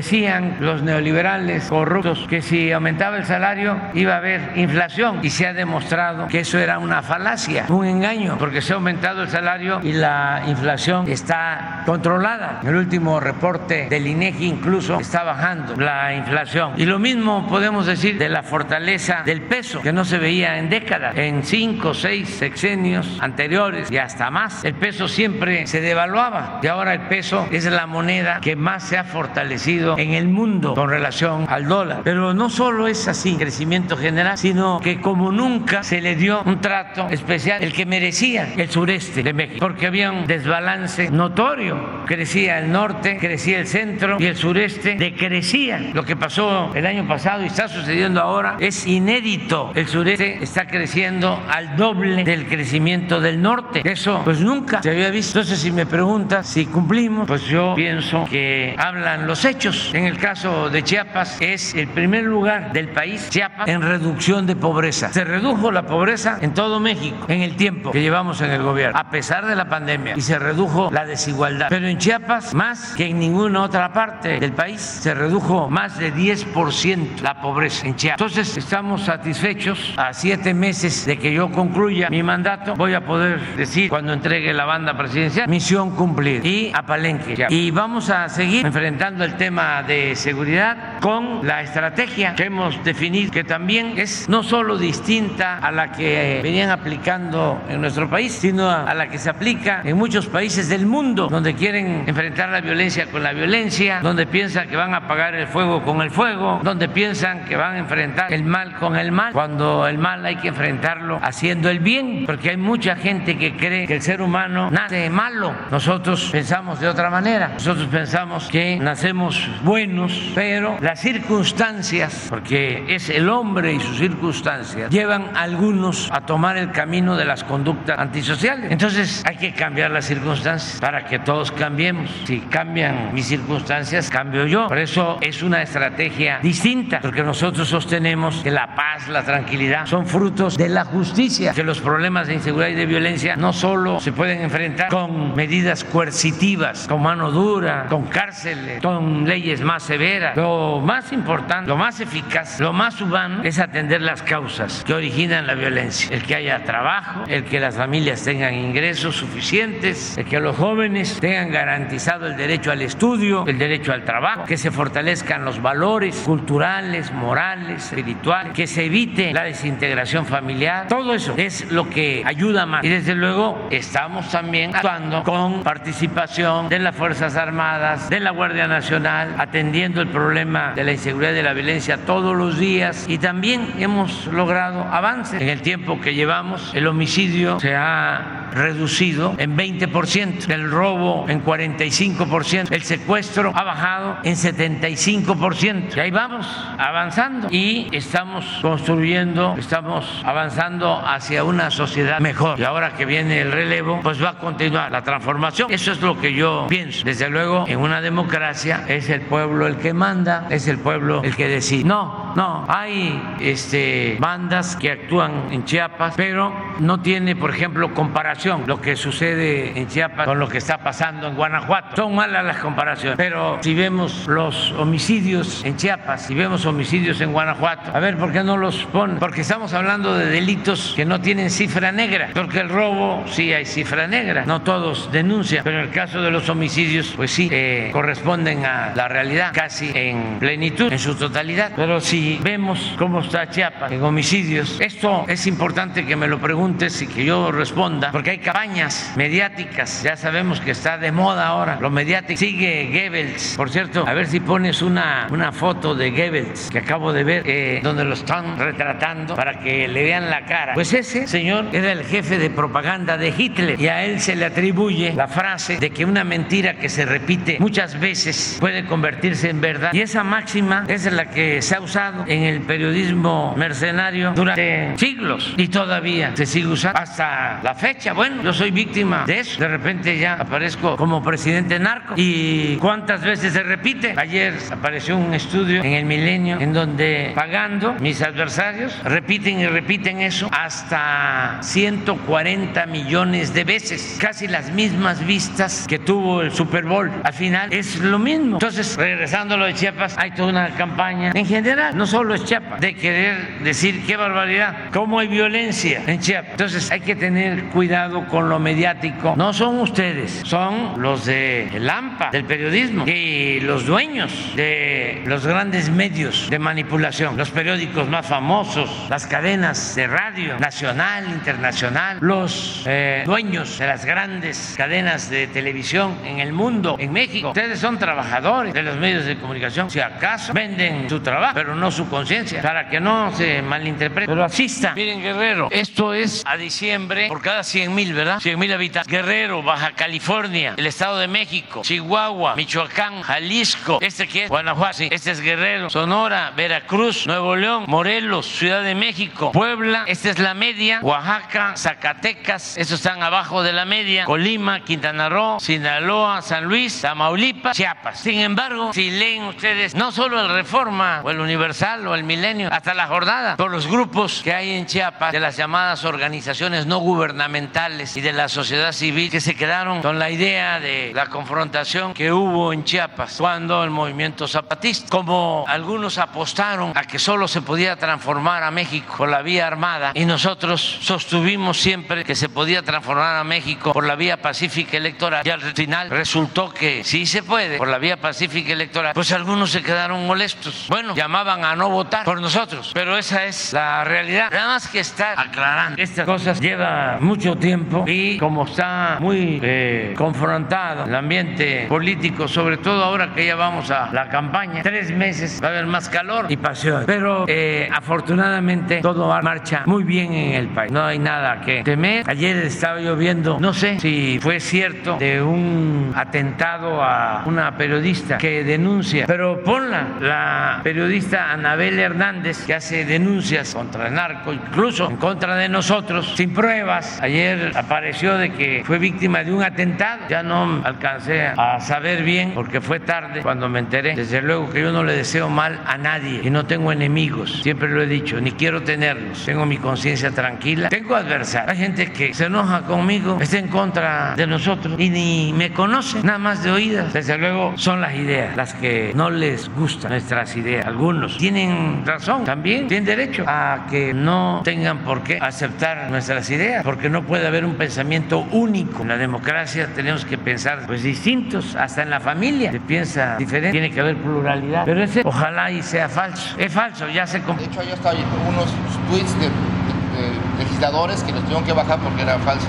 Decían los neoliberales corruptos que si aumentaba el salario iba a haber inflación y se ha demostrado que eso era una falacia, un engaño, porque se ha aumentado el salario y la inflación está controlada. El último reporte del INEGI incluso está bajando la inflación. Y lo mismo podemos decir de la fortaleza del peso, que no se veía en décadas, en cinco seis sexenios anteriores y hasta más. El peso siempre se devaluaba y ahora el peso es la moneda que más se ha fortalecido en el mundo con relación al dólar. Pero no solo es así, crecimiento general, sino que como nunca se le dio un trato especial, el que merecía el sureste de México, porque había un desbalance notorio. Crecía el norte, crecía el centro y el sureste decrecía. Lo que pasó el año pasado y está sucediendo ahora es inédito. El sureste está creciendo al doble del crecimiento del norte. Eso pues nunca se había visto. Entonces si me preguntas si cumplimos, pues yo pienso que hablan los hechos. En el caso de Chiapas es el primer lugar del país, Chiapas, en reducción de pobreza. Se redujo la pobreza en todo México en el tiempo que llevamos en el gobierno, a pesar de la pandemia, y se redujo la desigualdad. Pero en Chiapas, más que en ninguna otra parte del país, se redujo más de 10% la pobreza en Chiapas. Entonces estamos satisfechos. A siete meses de que yo concluya mi mandato, voy a poder decir cuando entregue la banda presidencial, misión cumplida. Y a Palenque. Y vamos a seguir enfrentando el tema de seguridad con la estrategia que hemos definido, que también es no solo distinta a la que venían aplicando en nuestro país, sino a la que se aplica en muchos países del mundo, donde quieren enfrentar la violencia con la violencia, donde piensan que van a apagar el fuego con el fuego, donde piensan que van a enfrentar el mal con el mal, cuando el mal hay que enfrentarlo haciendo el bien, porque hay mucha gente que cree que el ser humano nace malo. Nosotros pensamos de otra manera. Nosotros pensamos que nacemos buenos, pero las circunstancias, porque es el hombre y sus circunstancias, llevan a algunos a tomar el camino de las conductas antisociales. Entonces hay que cambiar las circunstancias para que todos cambiemos. Si cambian mis circunstancias, cambio yo. Por eso es una estrategia distinta, porque nosotros sostenemos que la paz, la tranquilidad son frutos de la justicia, que los problemas de inseguridad y de violencia no solo se pueden enfrentar con medidas coercitivas, con mano dura, con cárceles, con leyes más severas. Lo más importante, lo más eficaz, lo más humano es atender las causas que originan la violencia. El que haya trabajo, el que las familias tengan ingresos suficientes, el que los jóvenes tengan garantizado el derecho al estudio, el derecho al trabajo, que se fortalezcan los valores culturales, morales, espirituales, que se evite la desintegración familiar. Todo eso es lo que ayuda más. Y desde luego estamos también actuando con participación de las Fuerzas Armadas, de la Guardia Nacional, atendiendo el problema de la inseguridad y de la violencia todos los días y también hemos logrado avances. En el tiempo que llevamos, el homicidio se ha reducido en 20%, el robo en 45%, el secuestro ha bajado en 75%. Y ahí vamos avanzando y estamos construyendo, estamos avanzando hacia una sociedad mejor. Y ahora que viene el relevo, pues va a continuar la transformación. Eso es lo que yo pienso. Desde luego, en una democracia es el pueblo el que manda, es el pueblo el que decide. No, no, hay este, bandas que actúan en Chiapas, pero no tiene, por ejemplo, comparación lo que sucede en Chiapas con lo que está pasando en Guanajuato. Son malas las comparaciones, pero si vemos los homicidios en Chiapas, si vemos homicidios en Guanajuato, a ver, ¿por qué no los ponen? Porque estamos hablando de delitos que no tienen cifra negra, porque el robo sí hay cifra negra, no todos denuncian, pero en el caso de los homicidios, pues sí, eh, corresponden a la realidad casi en plenitud, en su totalidad. Pero si vemos cómo está Chiapas en homicidios, esto es importante que me lo preguntes y que yo responda, porque hay campañas mediáticas, ya sabemos que está de moda ahora, lo mediático. Sigue Goebbels, por cierto, a ver si pones una, una foto de Goebbels que acabo de ver, eh, donde lo están retratando para que le vean la cara. Pues ese señor era el jefe de propaganda de Hitler y a él se le atribuye la frase de que una mentira que se repite muchas veces puede convertirse en verdad. Y esa máxima es la que se ha usado en el periodismo mercenario durante siglos y todavía se sigue usando hasta la fecha. Bueno, yo soy víctima de eso. De repente ya aparezco como presidente narco. ¿Y cuántas veces se repite? Ayer apareció un estudio en el milenio en donde pagando mis adversarios repiten y repiten eso hasta 140 millones de veces. Casi las mismas vistas que tuvo el Super Bowl. Al final es lo mismo. Entonces, regresando a lo de Chiapas, hay toda una campaña en general, no solo es Chiapas, de querer decir qué barbaridad, cómo hay violencia en Chiapas. Entonces, hay que tener cuidado con lo mediático. No son ustedes, son los de el AMPA, del periodismo, y los dueños de los grandes medios de manipulación, los periódicos más famosos, las cadenas de radio nacional, internacional, los eh, dueños de las grandes cadenas de televisión en el mundo, en México. Ustedes son trabajadores de los medios de comunicación, si acaso venden su trabajo, pero no su conciencia, para que no se malinterprete. Pero asista, miren Guerrero, esto es a diciembre por cada 100 mil, ¿verdad? 100 mil habitantes. Guerrero, Baja California, el Estado de México, Chihuahua, Michoacán, Jalisco. ¿Este qué es? Guanajuato. Este es Guerrero, Sonora, Veracruz, Nuevo León, Morelos, Ciudad de México, Puebla. Esta es la media. Oaxaca, Zacatecas. Estos están abajo de la media. Colima, Quintana Roo, Sinaloa, San Luis, Tamaulipas, Chiapas. Sin embargo, si leen ustedes no solo el Reforma o el Universal o el Milenio, hasta la jornada, por los grupos que hay en Chiapas de las llamadas organizaciones no gubernamentales y de la sociedad civil que se quedaron con la idea de la confrontación que hubo en Chiapas cuando el movimiento zapatista, como algunos apostaron a que solo se podía transformar a México por la vía armada y nosotros sostuvimos siempre que se podía transformar a México por la vía pacífica electoral y al final resultó que sí se puede por la vía pacífica electoral, pues algunos se quedaron molestos. Bueno, llamaban a no votar por nosotros. Pero esa es la realidad. Nada más que estar aclarando estas cosas lleva mucho tiempo y como está muy eh, confrontado el ambiente político, sobre todo ahora que ya vamos a la campaña, tres meses va a haber más calor y pasión. Pero eh, afortunadamente todo marcha muy bien en el país. No hay nada que temer. Ayer estaba yo viendo, no sé si fue cierto, de un atentado a una periodista que denuncia, pero ponla, la periodista Anabel Hernández, que hace denuncias contra el narco, incluso en contra de nosotros, sin pruebas. Ayer apareció de que fue víctima de un atentado. Ya no alcancé a saber bien porque fue tarde cuando me enteré. Desde luego que yo no le deseo mal a nadie y no tengo enemigos. Siempre lo he dicho, ni quiero tenerlos. Tengo mi conciencia tranquila. Tengo adversarios. Hay gente que se enoja conmigo, está en contra de nosotros y ni me conoce, nada más de oídas. Desde luego son las ideas las que no les gustan nuestras ideas. Algunos tienen razón también, tienen derecho a que no tengan por qué aceptar nuestras ideas, porque no puede haber un pensamiento único. En la democracia tenemos que pensar pues distintos, hasta en la familia se piensa diferente, tiene que haber pluralidad. Pero ese ojalá y sea falso. Es falso, ya se... De hecho, yo estaba viendo unos tweets de, de, de legisladores que los tuvieron que bajar porque era falso.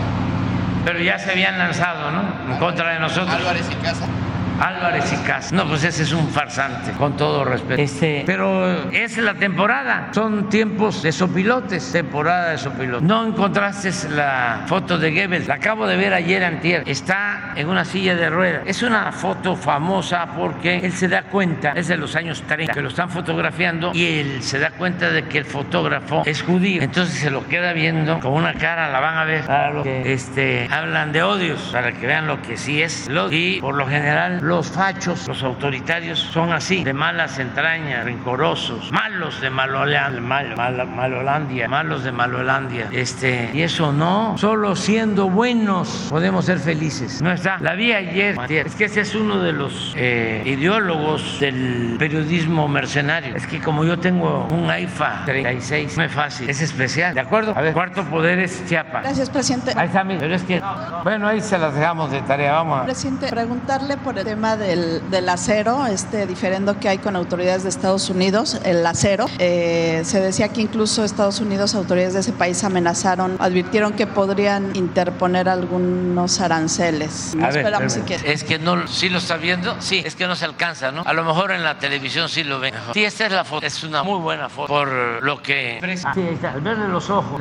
Pero ya se habían lanzado, ¿no? En contra de nosotros. Álvarez y Casa. Álvarez y Casa. No, pues ese es un farsante, con todo respeto. Este, pero es la temporada. Son tiempos de sopilotes, temporada de sopilotes. No encontraste la foto de Goebbels. La acabo de ver ayer antier. Está en una silla de ruedas. Es una foto famosa porque él se da cuenta, es de los años 30, que lo están fotografiando y él se da cuenta de que el fotógrafo es judío. Entonces se lo queda viendo con una cara, la van a ver, para los que este, hablan de odios, para que vean lo que sí es. Y por lo general los fachos, los autoritarios son así, de malas entrañas, rencorosos, malos de Malolandia, mal, mal, Malolandia, malos de Malolandia. Este, y eso no, solo siendo buenos podemos ser felices. No está. La vi ayer, es que ese es uno de los eh, ideólogos del periodismo mercenario. Es que como yo tengo un AIFA 36, no es fácil, es especial, ¿de acuerdo? A ver, cuarto poder es Chiapas. Gracias, presidente. Ahí está, pero es que, bueno, ahí se las dejamos de tarea, vamos a... Presidente, preguntarle por el tema del, del, acero, este diferendo que hay con autoridades de Estados Unidos, el acero. Eh, se decía que incluso Estados Unidos, autoridades de ese país amenazaron, advirtieron que podrían interponer algunos aranceles. No A ver, esperamos pero- si que... Es que no, sí lo está viendo, sí, es que no se alcanza, ¿no? A lo mejor en la televisión sí lo ven. Sí, esta es la foto, es una muy buena foto por lo que... Sí, está, al verle los ojos,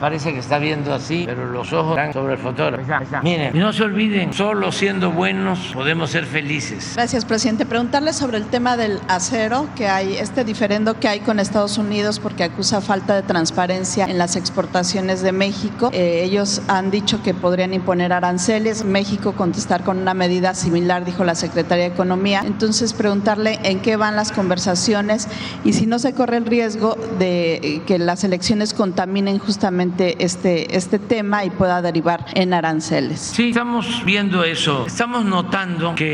parece que está viendo así, pero los ojos están sobre el fotógrafo. Miren, y no se olviden, solo siendo buenos podemos ser felices. Gracias, presidente. Preguntarle sobre el tema del acero, que hay este diferendo que hay con Estados Unidos porque acusa falta de transparencia en las exportaciones de México. Eh, ellos han dicho que podrían imponer aranceles. México contestar con una medida similar, dijo la Secretaría de Economía. Entonces, preguntarle en qué van las conversaciones y si no se corre el riesgo de que las elecciones contaminen justamente este, este tema y pueda derivar en aranceles. Sí, estamos viendo eso. Estamos notando que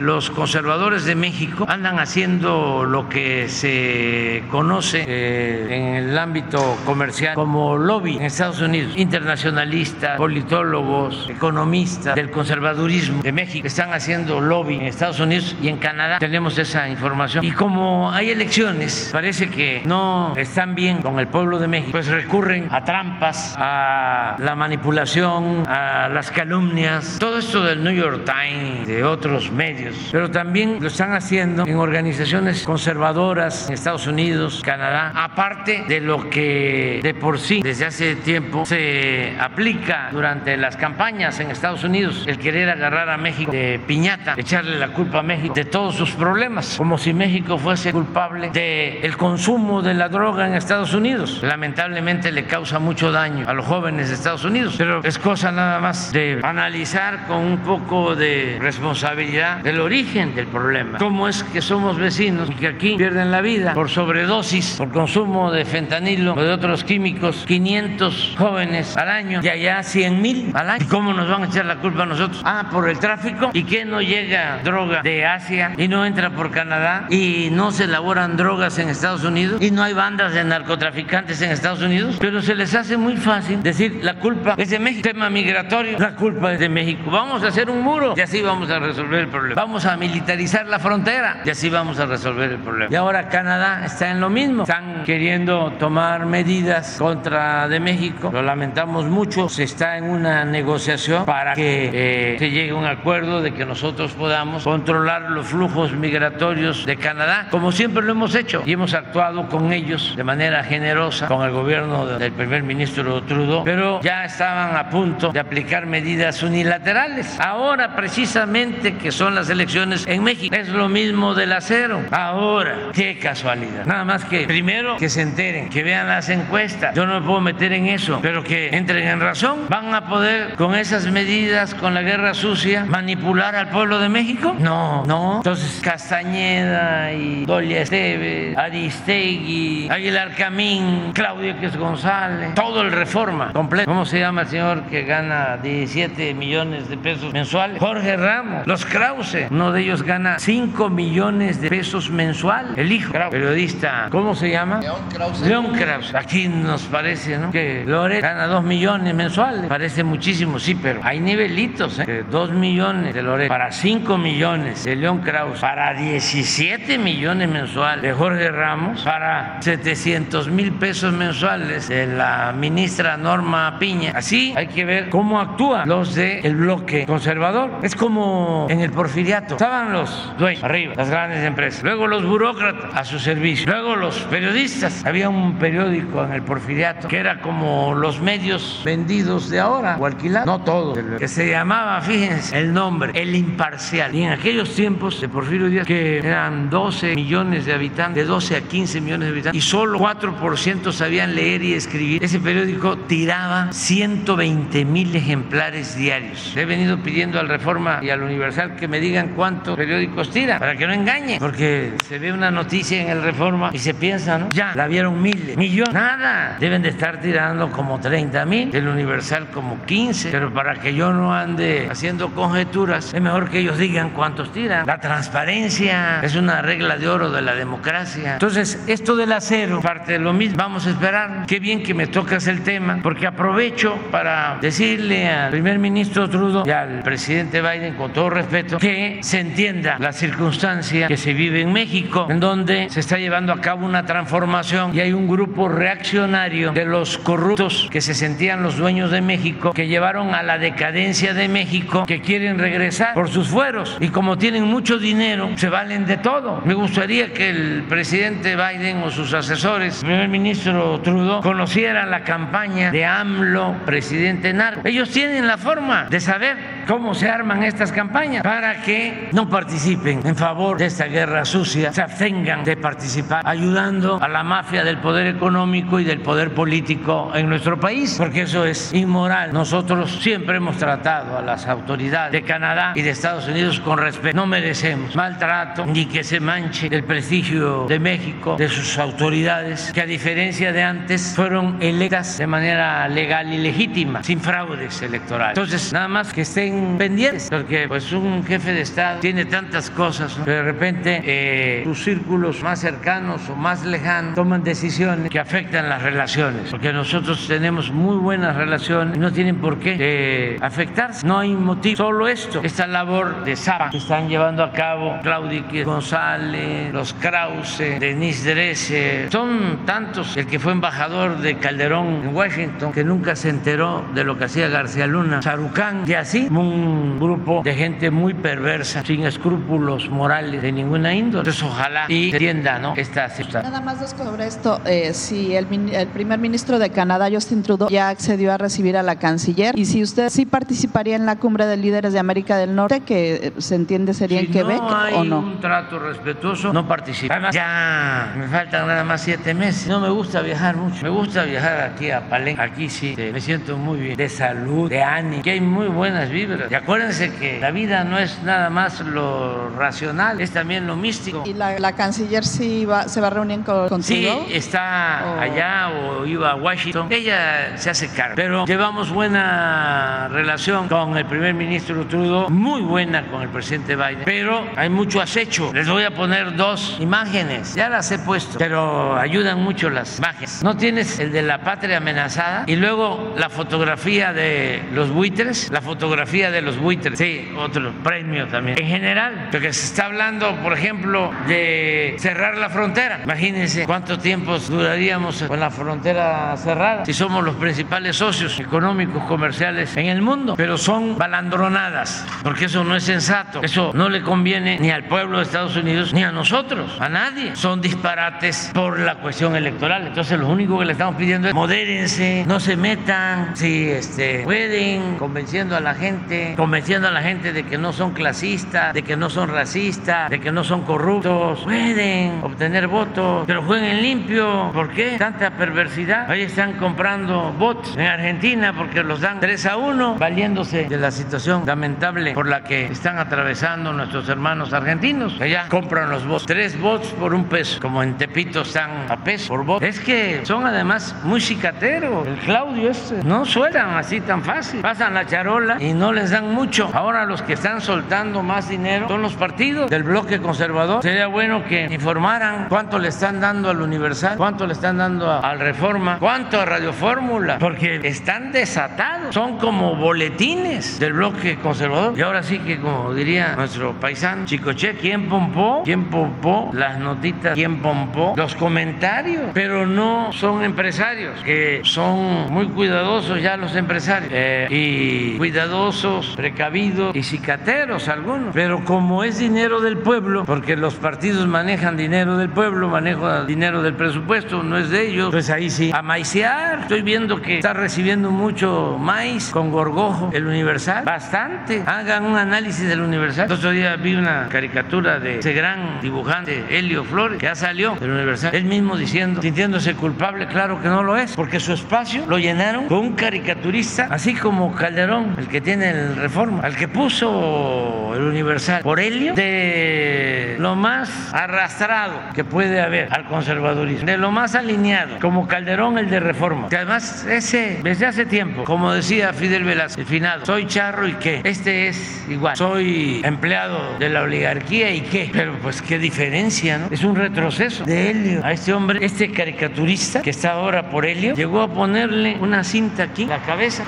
los conservadores de México andan haciendo lo que se conoce eh, en el ámbito comercial como lobby en Estados Unidos. Internacionalistas, politólogos, economistas del conservadurismo de México están haciendo lobby en Estados Unidos y en Canadá. Tenemos esa información. Y como hay elecciones, parece que no están bien con el pueblo de México, pues recurren a trampas, a la manipulación, a las calumnias, todo esto del New York Times, de otros medios, pero también lo están haciendo en organizaciones conservadoras en Estados Unidos, Canadá, aparte de lo que de por sí desde hace tiempo se aplica durante las campañas en Estados Unidos, el querer agarrar a México de piñata, echarle la culpa a México de todos sus problemas, como si México fuese culpable del consumo de la droga en Estados Unidos. Lamentablemente le causa mucho daño a los jóvenes de Estados Unidos, pero es cosa nada más de analizar con un poco de responsabilidad del origen del problema. ¿Cómo es que somos vecinos y que aquí pierden la vida por sobredosis, por consumo de fentanilo o de otros químicos, 500 jóvenes al año y allá 100 mil al año? ¿Y cómo nos van a echar la culpa a nosotros? Ah, por el tráfico. ¿Y qué no llega droga de Asia y no entra por Canadá y no se elaboran drogas en Estados Unidos y no hay bandas de narcotraficantes en Estados Unidos? Pero se les hace muy fácil decir la culpa es de México. Tema migratorio, la culpa es de México. Vamos a hacer un muro y así vamos a resolver. Vamos a militarizar la frontera y así vamos a resolver el problema. Y ahora Canadá está en lo mismo. Están queriendo tomar medidas contra de México. Lo lamentamos mucho. Se está en una negociación para que eh, se llegue a un acuerdo de que nosotros podamos controlar los flujos migratorios de Canadá, como siempre lo hemos hecho y hemos actuado con ellos de manera generosa con el gobierno del primer ministro Trudeau, pero ya estaban a punto de aplicar medidas unilaterales. Ahora precisamente que son las elecciones en México, es lo mismo del acero. Ahora, qué casualidad. Nada más que primero que se enteren, que vean las encuestas. Yo no me puedo meter en eso, pero que entren en razón. ¿Van a poder con esas medidas, con la guerra sucia, manipular al pueblo de México? No, no. Entonces, Castañeda y Dolia Esteves, Aristegui, Aguilar Camín, Claudio X González, todo el reforma completo. ¿Cómo se llama el señor que gana 17 millones de pesos mensuales? Jorge Ramos, los Krause, uno de ellos gana 5 millones de pesos mensuales. El hijo, periodista, ¿cómo se llama? León Krause. León Krause. Aquí nos parece, ¿no? Que Loret gana 2 millones mensuales. Parece muchísimo, sí, pero hay nivelitos, ¿eh? 2 millones de Loret para 5 millones de León Krause, para 17 millones mensuales de Jorge Ramos, para 700 mil pesos mensuales de la ministra Norma Piña. Así hay que ver cómo actúan los del bloque conservador. Es como en el porfiriato. Estaban los dueños arriba, las grandes empresas. Luego los burócratas a su servicio. Luego los periodistas. Había un periódico en el porfiriato que era como los medios vendidos de ahora o alquilados. No todos. Que se llamaba, fíjense, el nombre, El Imparcial. Y en aquellos tiempos de Porfirio Díaz, que eran 12 millones de habitantes, de 12 a 15 millones de habitantes, y solo 4% sabían leer y escribir. Ese periódico tiraba 120 mil ejemplares diarios. He venido pidiendo al Reforma y al Que me digan cuántos periódicos tira, para que no engañen, porque se ve una noticia en el Reforma y se piensa, ¿no? Ya, la vieron miles, millones, nada. Deben de estar tirando como 30 mil, el Universal como 15, pero para que yo no ande haciendo conjeturas, es mejor que ellos digan cuántos tiran. La transparencia es una regla de oro de la democracia. Entonces, esto del acero, parte de lo mismo. Vamos a esperar. Qué bien que me tocas el tema, porque aprovecho para decirle al primer ministro Trudeau y al presidente Biden, con todo respeto, que se entienda la circunstancia que se vive en México, en donde se está llevando a cabo una transformación y hay un grupo reaccionario de los corruptos que se sentían los dueños de México, que llevaron a la decadencia de México, que quieren regresar por sus fueros y como tienen mucho dinero, se valen de todo. Me gustaría que el presidente Biden o sus asesores, el primer ministro Trudeau, conocieran la campaña de AMLO, presidente narco. Ellos tienen la forma de saber cómo se arman estas campañas para que no participen en favor de esta guerra sucia, se abstengan de participar ayudando a la mafia del poder económico y del poder político en nuestro país, porque eso es inmoral. Nosotros siempre hemos tratado a las autoridades de Canadá y de Estados Unidos con respeto. No merecemos maltrato ni que se manche el prestigio de México, de sus autoridades, que a diferencia de antes fueron electas de manera legal y legítima, sin fraudes electorales. Entonces, nada más que estén pendientes, porque pues un jefe de Estado tiene tantas cosas, ¿no? que de repente eh, sus círculos más cercanos o más lejanos toman decisiones que afectan las relaciones, porque nosotros tenemos muy buenas relaciones y no tienen por qué eh, afectarse, no hay motivo, solo esto, esta labor de SAPA que están llevando a cabo Claudia González, los Krause, Denise Dresser, son tantos, el que fue embajador de Calderón en Washington, que nunca se enteró de lo que hacía García Luna, Sarucán, y así un grupo de gente muy perversa, sin escrúpulos morales de ninguna índole. Entonces ojalá y se entienda ¿no? esta situación. Nada más sobre esto. Eh, si el, el primer ministro de Canadá, Justin Trudeau, ya accedió a recibir a la canciller y si usted sí participaría en la cumbre de líderes de América del Norte, que eh, se entiende sería en Si Quebec no hay o no. un trato respetuoso, no participo. Además, ya me faltan nada más siete meses. No me gusta viajar mucho. Me gusta viajar aquí a Palenque. Aquí sí, eh, me siento muy bien. De salud, de ánimo. Que hay muy buenas vibras. Y acuérdense que la vida no es nada más lo racional, es también lo místico. ¿Y la, la canciller sí va, se va a reunir con, con Sí, Trudeau? está Oh. allá o iba a Washington. Ella se hace cargo. Pero llevamos buena relación con el primer ministro Trudeau, muy buena con el presidente Biden. Pero hay mucho acecho. Les voy a poner dos imágenes. Ya las he puesto, pero ayudan mucho las imágenes. ¿No tienes el de la patria amenazada? Y luego la fotografía de los buitres, la fotografía decía de los buitres, sí, otro premio también. En general, porque se está hablando, por ejemplo, de cerrar la frontera. Imagínense cuánto tiempo duraríamos con la frontera cerrada si somos los principales socios económicos, comerciales en el mundo, pero son balandronadas, porque eso no es sensato, eso no le conviene ni al pueblo de Estados Unidos ni a nosotros, a nadie. Son disparates por la cuestión electoral. Entonces, lo único que le estamos pidiendo es modérense, no se metan, si este, pueden, convenciendo a la gente, convenciendo a la gente de que no son clasistas, de que no son racistas, de que no son corruptos, pueden obtener votos, pero jueguen limpio. ¿Por qué? Tanta perversidad. Ahí están comprando votos en Argentina porque los dan 3 a 1, valiéndose de la situación lamentable por la que están atravesando nuestros hermanos argentinos. Allá compran los votos, tres votos por un peso, como en Tepito están a peso por voto. Es que son además muy cicateros. El Claudio este no suenan así tan fácil. Pasan la charola y no les dan mucho. Ahora los que están soltando más dinero son los partidos del bloque conservador. Sería bueno que informaran cuánto le están dando al Universal, cuánto le están dando al Reforma, cuánto a Radio Fórmula, porque están desatados. Son como boletines del bloque conservador. Y ahora sí que, como diría nuestro paisano Chicoche, ¿quién pompó? ¿Quién pompó las notitas? ¿Quién pompó los comentarios? Pero no son empresarios, que son muy cuidadosos ya los empresarios. Eh, y cuidadosos, precavidos y cicateros algunos. Pero como es dinero del pueblo, porque los partidos manejan dinero del pueblo, manejan dinero del presupuesto, no es de ellos, pues ahí sí, a maicear. Estoy viendo que está recibiendo mucho maíz con gorgojo el Universal, bastante. Hagan un análisis del Universal. El otro día vi una caricatura de ese gran dibujante, Helio Flores, que ya salió del Universal, él mismo diciendo, sintiéndose culpable, claro que no lo es, porque su espacio lo llenaron con un caricaturista, así como Calderón, el que tiene Reforma, al que puso el Universal, por Helio, de lo más arrastrado que puede haber al conservadurismo, de lo más alineado, como Calderón el de Reforma, que además ese, desde hace tiempo, como decía Fidel Velázquez, el finado, soy charro y qué, este es igual, soy empleado de la oligarquía y qué, pero pues qué diferencia, ¿no? Es un retroceso de Helio a este hombre, este caricaturista que está ahora por Helio, llegó a ponerle una cinta aquí, la cabeza,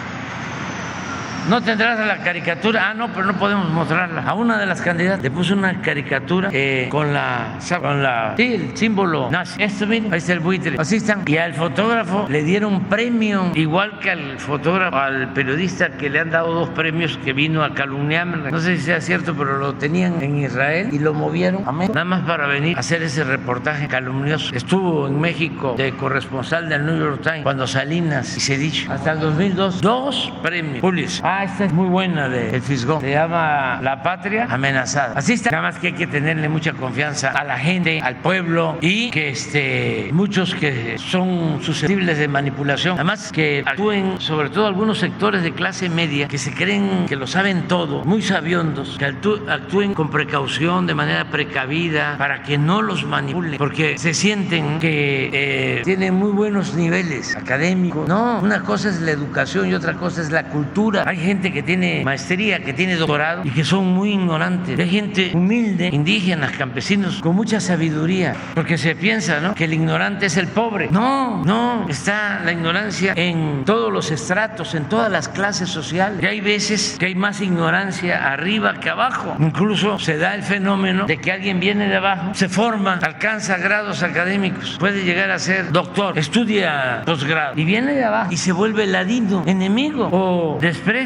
no tendrás la caricatura. Ah, no, pero no podemos mostrarla. A una de las candidatas le puso una caricatura eh, con la con la sí, el símbolo nazi. Esto, miren, ahí está el buitre. Así están. Y al fotógrafo le dieron premio, igual que al fotógrafo, al periodista que le han dado dos premios que vino a calumniarme. No sé si sea cierto, pero lo tenían en Israel y lo movieron a México, nada más para venir a hacer ese reportaje calumnioso. Estuvo en México de corresponsal del New York Times cuando Salinas y Sedich hasta el 2002 dos premios Pulitzer. Ah, esta es muy buena de El Fisgón. Se llama La Patria Amenazada. Así está. Nada más que hay que tenerle mucha confianza a la gente, al pueblo y que este, muchos que son susceptibles de manipulación, además que actúen, sobre todo algunos sectores de clase media, que se creen que lo saben todo, muy sabiondos, que actúen con precaución, de manera precavida, para que no los manipulen, porque se sienten que eh, tienen muy buenos niveles académicos. No, una cosa es la educación y otra cosa es la cultura. Hay gente que tiene maestría, que tiene doctorado y que son muy ignorantes. Hay gente humilde, indígenas, campesinos, con mucha sabiduría, porque se piensa ¿no? que el ignorante es el pobre. No, no, está la ignorancia en todos los estratos, en todas las clases sociales. Y hay veces que hay más ignorancia arriba que abajo. Incluso se da el fenómeno de que alguien viene de abajo, se forma, alcanza grados académicos, puede llegar a ser doctor, estudia posgrado y viene de abajo y se vuelve ladino, enemigo o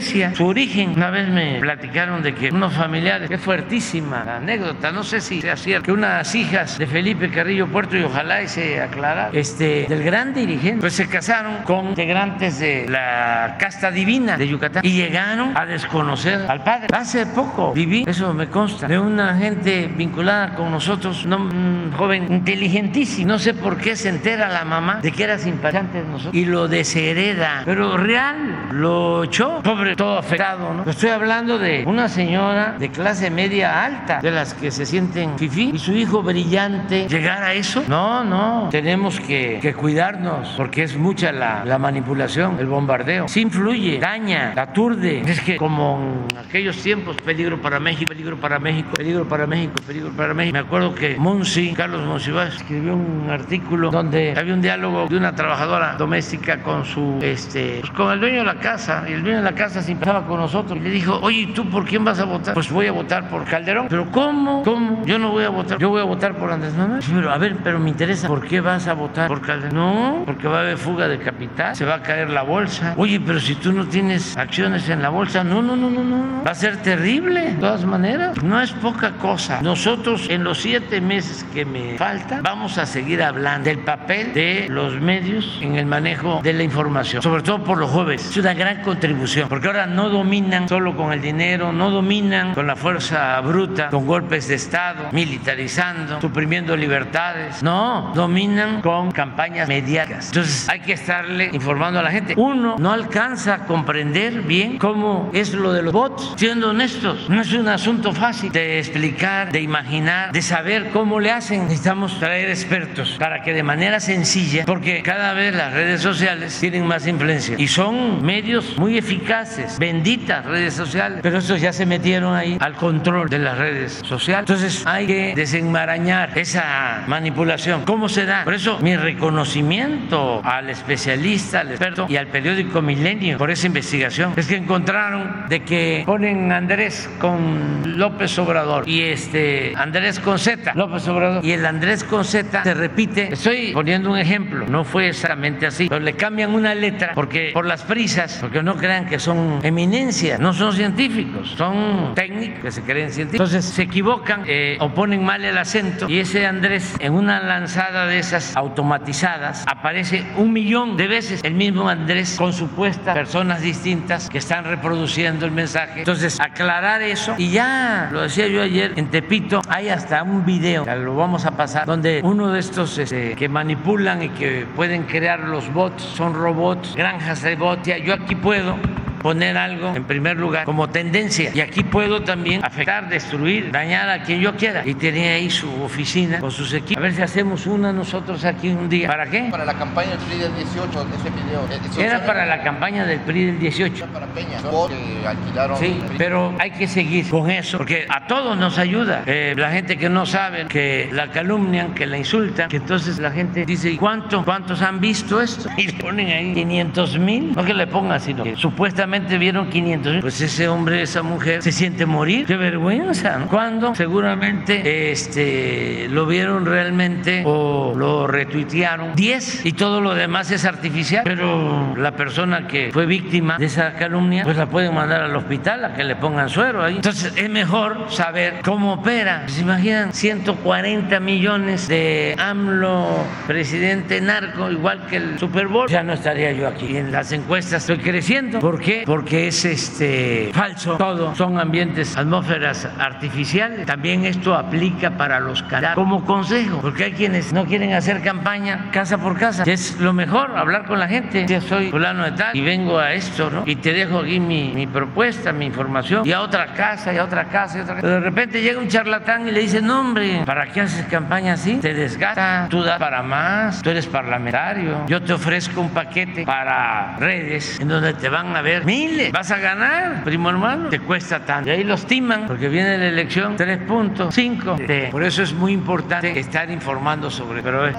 desprecia su origen. Una vez me platicaron de que unos familiares, es fuertísima la anécdota, no sé si sea cierto, que unas hijas de Felipe Carrillo Puerto, y ojalá se aclara, este, del gran dirigente, pues se casaron con integrantes de la casta divina de Yucatán y llegaron a desconocer al padre. Hace poco viví, eso me consta, de una gente vinculada con nosotros, un joven inteligentísimo, no sé por qué se entera la mamá de que era simpatizante de nosotros y lo deshereda, pero real, lo echó, todo afectado, ¿no? Estoy hablando de una señora de clase media alta, de las que se sienten fifí, y su hijo brillante, llegar a eso. No, no, tenemos que, que cuidarnos, porque es mucha la, la, manipulación, el bombardeo. Sí influye, daña, aturde. Es que como en aquellos tiempos, peligro para México, peligro para México, peligro para México, peligro para México. Me acuerdo que Monsi, Carlos Monsiváis, escribió un artículo donde había un diálogo de una trabajadora doméstica con su, este, pues con el dueño de la casa, y el dueño de la casa simpatizaba con nosotros. Y le dijo, oye, ¿tú por quién vas a votar? Pues voy a votar por Calderón. ¿Pero cómo? ¿Cómo? Yo no voy a votar. Yo voy a votar por Andrés Manuel. Pero a ver, pero me interesa, ¿por qué vas a votar por Calderón? No, porque va a haber fuga de capital, se va a caer la bolsa. Oye, pero si tú no tienes acciones en la bolsa, no, no, no, no, no. Va a ser terrible. De todas maneras, no es poca cosa. Nosotros en los siete meses que me faltan, vamos a seguir hablando del papel de los medios en el manejo de la información, sobre todo por los jóvenes. Es una gran contribución, porque ahora no dominan solo con el dinero, no dominan con la fuerza bruta, con golpes de Estado, militarizando, suprimiendo libertades. No, dominan con campañas mediáticas. Entonces hay que estarle informando a la gente. Uno no alcanza a comprender bien cómo es lo de los bots. Siendo honestos, no es un asunto fácil de explicar, de imaginar, de saber cómo le hacen. Necesitamos traer expertos para que de manera sencilla, porque cada vez las redes sociales tienen más influencia y son medios muy eficaces, benditas redes sociales, pero estos ya se metieron ahí al control de las redes sociales. Entonces hay que desenmarañar esa manipulación. ¿Cómo se da? Por eso mi reconocimiento al especialista, al experto y al periódico Milenio por esa investigación es que encontraron de que ponen Andrés con López Obrador y este Andrés con Z, López Obrador y el Andrés con Z se repite. Estoy poniendo un ejemplo, no fue exactamente así, pero le cambian una letra porque por las prisas, porque no crean que son eminencias, no son científicos, son técnicos que se creen científicos. Entonces se equivocan eh, o ponen mal el acento y ese Andrés en una lanzada de esas automatizadas aparece un millón de veces el mismo Andrés con supuestas personas distintas que están reproduciendo el mensaje. Entonces aclarar eso y ya lo decía yo ayer en Tepito hay hasta un video, ya lo vamos a pasar, donde uno de estos este, que manipulan y que pueden crear los bots, son robots, granjas de bots, ya, yo aquí puedo poner algo en primer lugar como tendencia. Y aquí puedo también afectar, destruir, dañar a quien yo quiera. Y tenía ahí su oficina con sus equipos. A ver si hacemos una nosotros aquí un día. ¿Para qué? Para la campaña del PRI del 18, ese video. Eh, Era para la campaña del PRI del 18. Para Peña, ¿no? que alquilaron. Sí, pero hay que seguir con eso, porque a todos nos ayuda. Eh, la gente que no sabe, que la calumnian, que la insultan, que entonces la gente dice, ¿y cuánto? ¿Cuántos han visto esto? Y le ponen ahí 500 mil. No que le pongan, sino que supuestamente vieron 500 Pues ese hombre, esa mujer, se siente morir. Qué vergüenza, ¿no? Cuando seguramente este, lo vieron realmente o lo retuitearon 10 y todo lo demás es artificial. Pero la persona que fue víctima de esa calumnia, pues la pueden mandar al hospital a que le pongan suero ahí. Entonces es mejor saber cómo opera. ¿Se imaginan? 140 millones de AMLO, presidente narco, igual que el Super Bowl. Ya no estaría yo aquí. En las encuestas estoy creciendo. ¿Por qué? Porque es este falso. Todo son ambientes, atmósferas artificiales. También esto aplica para los candidatos. Como consejo, porque hay quienes no quieren hacer campaña casa por casa. Es lo mejor hablar con la gente. Yo soy fulano de tal y vengo a esto, ¿no? Y te dejo aquí mi, mi propuesta, mi información, y a otra casa, y a otra casa, y a otra casa. Pero de repente llega un charlatán y le dice, no, hombre, ¿para qué haces campaña así? Te desgasta, tú das para más, tú eres parlamentario. Yo te ofrezco un paquete para redes en donde te van a ver miles. Vas a ganar, primo hermano. Te cuesta tanto. Y ahí los timan porque viene la elección 3.5. Por eso es muy importante estar informando sobre. Pero es.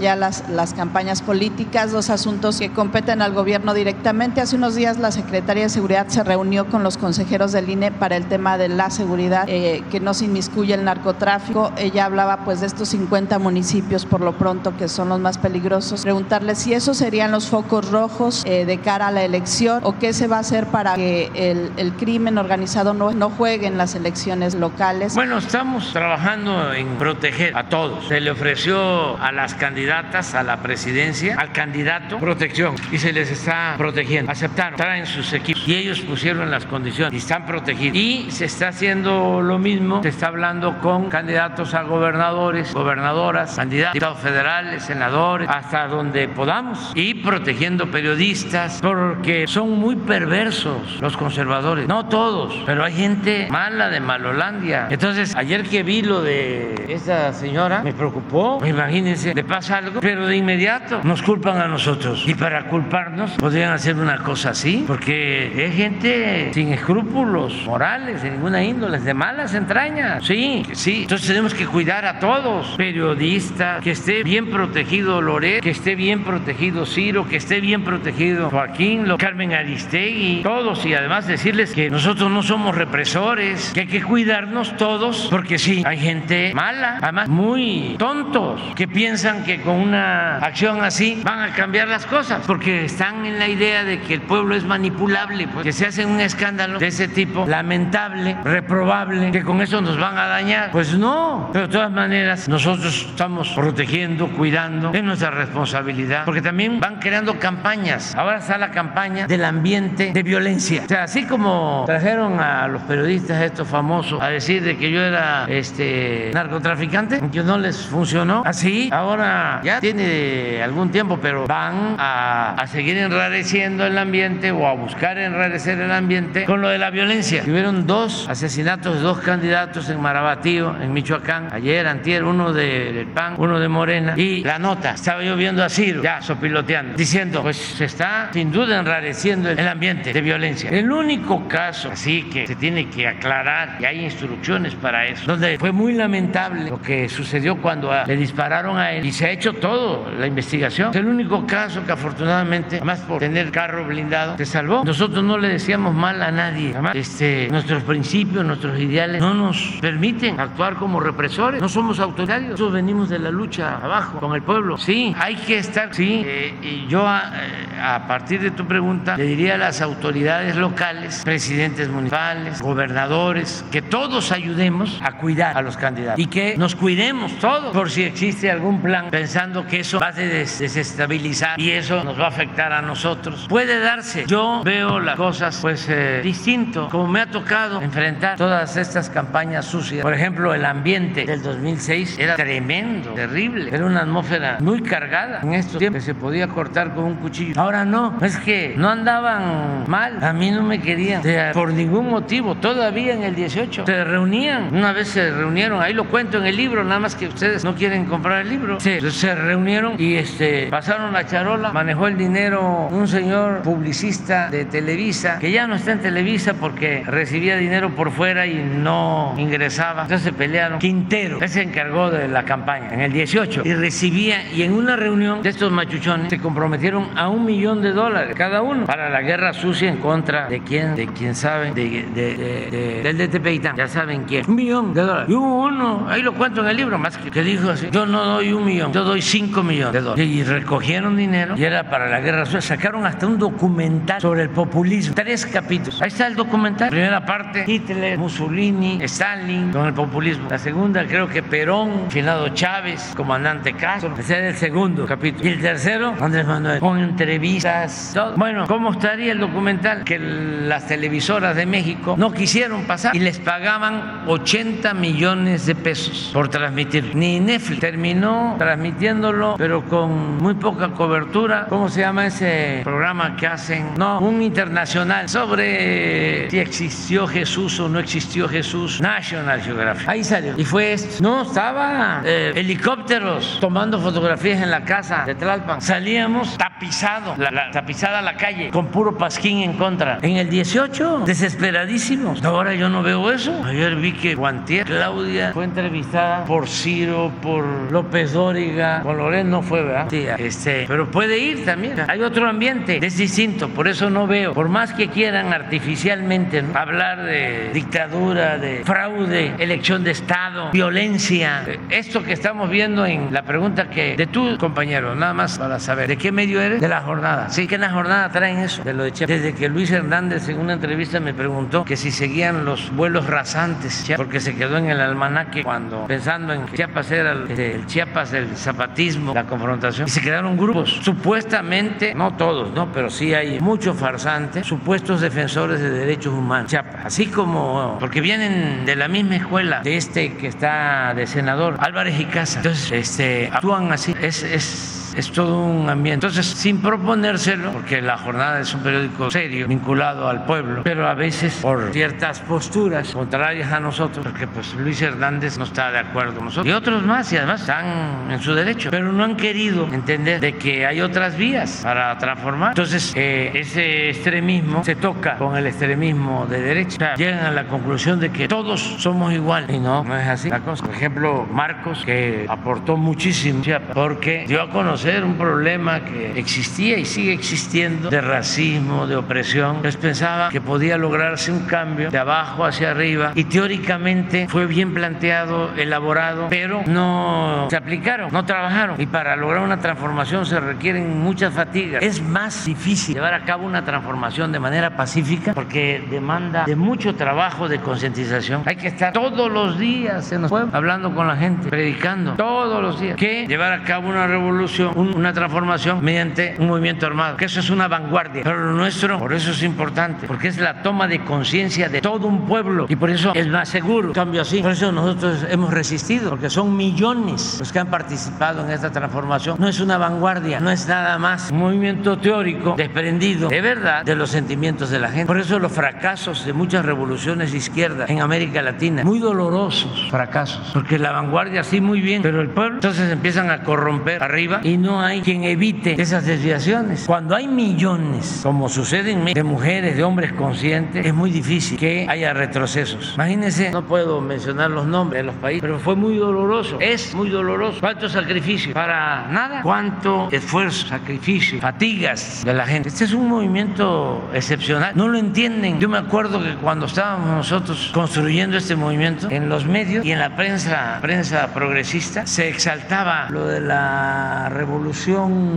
Ya las, las campañas políticas, dos asuntos que competen al gobierno directamente. Hace unos días la Secretaría de Seguridad se reunió con los consejeros del INE para el tema de la seguridad, eh, que no se inmiscuye el narcotráfico. Ella hablaba pues de estos 50 municipios por lo pronto que son los más peligrosos. Preguntarle si esos serían los focos rojos eh, de cara a la elección o qué se va a hacer para que el, crimen organizado no, juegue en las elecciones locales. Bueno, estamos trabajando en proteger a todos. Se le ofreció a las candidatas a la presidencia, al candidato, protección y se les está protegiendo. Aceptaron, traen sus equipos y ellos pusieron las condiciones y están protegidos. Y se está haciendo lo mismo, se está hablando con candidatos a gobernadores, gobernadoras, candidatos diputados federales, senadores, hasta donde podamos y protegiendo periodistas porque son muy perversos los conservadores. No todos, pero hay gente mala de Malolandia. Entonces, ayer que vi lo de esta señora, me preocupó. Imagínense, le pasa algo, pero de inmediato nos culpan a nosotros. Y para culparnos, podrían hacer una cosa así, porque es gente sin escrúpulos morales, de ninguna índole, de malas entrañas. Sí, sí. Entonces tenemos que cuidar a todos. Periodistas, que esté bien protegido Loret, que esté bien protegido Ciro, que esté bien protegido Joaquín también lo Carmen Aristegui, todos, y además decirles que nosotros no somos represores, que hay que cuidarnos todos, porque sí, hay gente mala, además muy tontos, que piensan que con una acción así van a cambiar las cosas, porque están en la idea de que el pueblo es manipulable, pues, que se hace un escándalo de ese tipo, lamentable, reprobable, que con eso nos van a dañar. Pues no, pero de todas maneras nosotros estamos protegiendo, cuidando, es nuestra responsabilidad, porque también van creando campañas. Ahora está la campaña del ambiente de violencia. O sea, así como trajeron a los periodistas estos famosos a decir de que yo era este narcotraficante, que no les funcionó, así ahora ya tiene algún tiempo, pero van a, a seguir enrareciendo el ambiente o a buscar enrarecer el ambiente con lo de la violencia. Hubieron dos asesinatos de dos candidatos en Marabatío, en Michoacán, ayer, antier, uno del PAN, uno de Morena, y la nota, estaba yo viendo a Ciro, ya sopiloteando, diciendo, pues se está sin duda enrareciendo el ambiente de violencia. El único caso así que se tiene que aclarar, y hay instrucciones para eso, donde fue muy lamentable lo que sucedió cuando le dispararon a él y se ha hecho todo la investigación. Es el único caso que afortunadamente, además por tener carro blindado, se salvó. Nosotros no le decíamos mal a nadie. Este, nuestros principios, nuestros ideales no nos permiten actuar como represores. No somos autoritarios. Nosotros venimos de la lucha abajo con el pueblo. Sí, hay que estar. Sí, eh, y yo a, eh, a partir de tu pregunta le diría a las autoridades locales, presidentes municipales, gobernadores, que todos ayudemos a cuidar a los candidatos y que nos cuidemos todos por si existe algún plan pensando que eso va a desestabilizar y eso nos va a afectar a nosotros. Puede darse. Yo veo las cosas pues eh, distinto, como me ha tocado enfrentar todas estas campañas sucias. Por ejemplo, el ambiente del 2006 era tremendo, terrible. Era una atmósfera muy cargada en estos tiempos se podía cortar con un cuchillo. Ahora no, es que no andaban mal. A mí no me querían por ningún motivo. Todavía en el 18 se reunían. Una vez se reunieron, ahí lo cuento en el libro, nada más que ustedes no quieren comprar el libro. Se, se reunieron y este pasaron la charola, manejó el dinero un señor publicista de Televisa, que ya no está en Televisa porque recibía dinero por fuera y no ingresaba. Entonces se pelearon. Quintero, él se encargó de la campaña en el 18 y recibía, y en una reunión de estos machuchones se comprometieron a un millón de dólares cada uno para la guerra sucia en contra de quién, de quién sabe, de, de, del DTP ya saben quién. Un millón de dólares. Y hubo uno, ahí lo cuento en el libro, más que, que dijo así, yo no doy un millón, yo doy cinco millones de dólares. Y recogieron dinero y era para la guerra sucia. Sacaron hasta un documental sobre el populismo. Tres capítulos. Ahí está el documental. Primera parte, Hitler, Mussolini, Stalin con el populismo. La segunda, creo que Perón, finado Chávez, comandante Castro. Ese es el segundo capítulo. Y el tercero, Andrés Manuel, con entrevistas, todo. Bueno, ¿cómo estaría el documental? Que las televisoras de México no quisieron pasar y les pagaban 80 millones de pesos por transmitir. Ni Netflix terminó transmitiéndolo, pero con muy poca cobertura. ¿Cómo se llama ese programa que hacen? No, un internacional sobre si existió Jesús o no existió Jesús. National Geographic. Ahí salió. Y fue esto. No, estaba eh, helicópteros tomando fotografías en la casa de Tlalpan. Salíamos tapizado, la, tapizada la calle, con puro pasquín en contra. En el 18, desesperadísimos. Ahora yo no veo eso. Ayer vi que Guantier, Claudia, fue entrevistada por Ciro, por López Dóriga, con Loren no fue, ¿verdad? Este, pero puede ir también. Hay otro ambiente, es distinto, por eso no veo. Por más que quieran artificialmente hablar de dictadura, de fraude, elección de Estado, violencia, esto que estamos viendo en la pregunta que de tu compañero, nada más para saber, ¿de qué medio eres? De la jornada. Sí, que en la jornada traen eso, de lo de Chiapas. Desde que Luis Hernández en una entrevista me preguntó que si seguían los vuelos rasantes, porque se quedó en el almanaque cuando pensando en que Chiapas era el, el Chiapas del zapatismo, la confrontación, se quedaron grupos, supuestamente, no todos, no, pero sí hay muchos farsantes, supuestos defensores de derechos humanos, Chiapas, así como, porque vienen de la misma escuela de este que está de senador, Álvarez y Casa, entonces este, actúan así, es, es es todo un ambiente. Entonces, sin proponérselo, porque la jornada es un periódico serio, vinculado al pueblo, pero a veces por ciertas posturas contrarias a nosotros, porque pues Luis Hernández no está de acuerdo con nosotros, y otros más, y además están en su derecho, pero no han querido entender de que hay otras vías para transformar. Entonces, eh, ese extremismo se toca con el extremismo de derecha. O sea, llegan a la conclusión de que todos somos iguales, y no, no es así la cosa. Por ejemplo, Marcos, que aportó muchísimo, porque dio a conocer reconocer un problema que existía y sigue existiendo de racismo, de opresión, pues pensaba que podía lograrse un cambio de abajo hacia arriba y teóricamente fue bien planteado, elaborado, pero no se aplicaron, no trabajaron y para lograr una transformación se requieren muchas fatigas. Es más difícil llevar a cabo una transformación de manera pacífica porque demanda de mucho trabajo de concientización. Hay que estar todos los días en los pueblos hablando con la gente, predicando todos los días, que llevar a cabo una revolución, una transformación mediante un movimiento armado, que eso es una vanguardia. Pero lo nuestro, por eso es importante, porque es la toma de conciencia de todo un pueblo y por eso es más seguro. cambio así, por eso nosotros hemos resistido, porque son millones los que han participado en esta transformación. No es una vanguardia, no es nada más un movimiento teórico desprendido de verdad de los sentimientos de la gente. Por eso los fracasos de muchas revoluciones de izquierda en América Latina, muy dolorosos fracasos, porque la vanguardia sí muy bien, pero el pueblo entonces empiezan a corromper arriba y no hay quien evite esas desviaciones. Cuando hay millones, como sucede en México, de mujeres, de hombres conscientes, es muy difícil que haya retrocesos. Imagínense, no puedo mencionar los nombres de los países, pero fue muy doloroso, es muy doloroso. ¿Cuánto sacrificio? Para nada. ¿Cuánto esfuerzo, sacrificio, fatigas de la gente? Este es un movimiento excepcional. No lo entienden. Yo me acuerdo que cuando estábamos nosotros construyendo este movimiento, en los medios y en la prensa, prensa progresista, se exaltaba lo de la revolución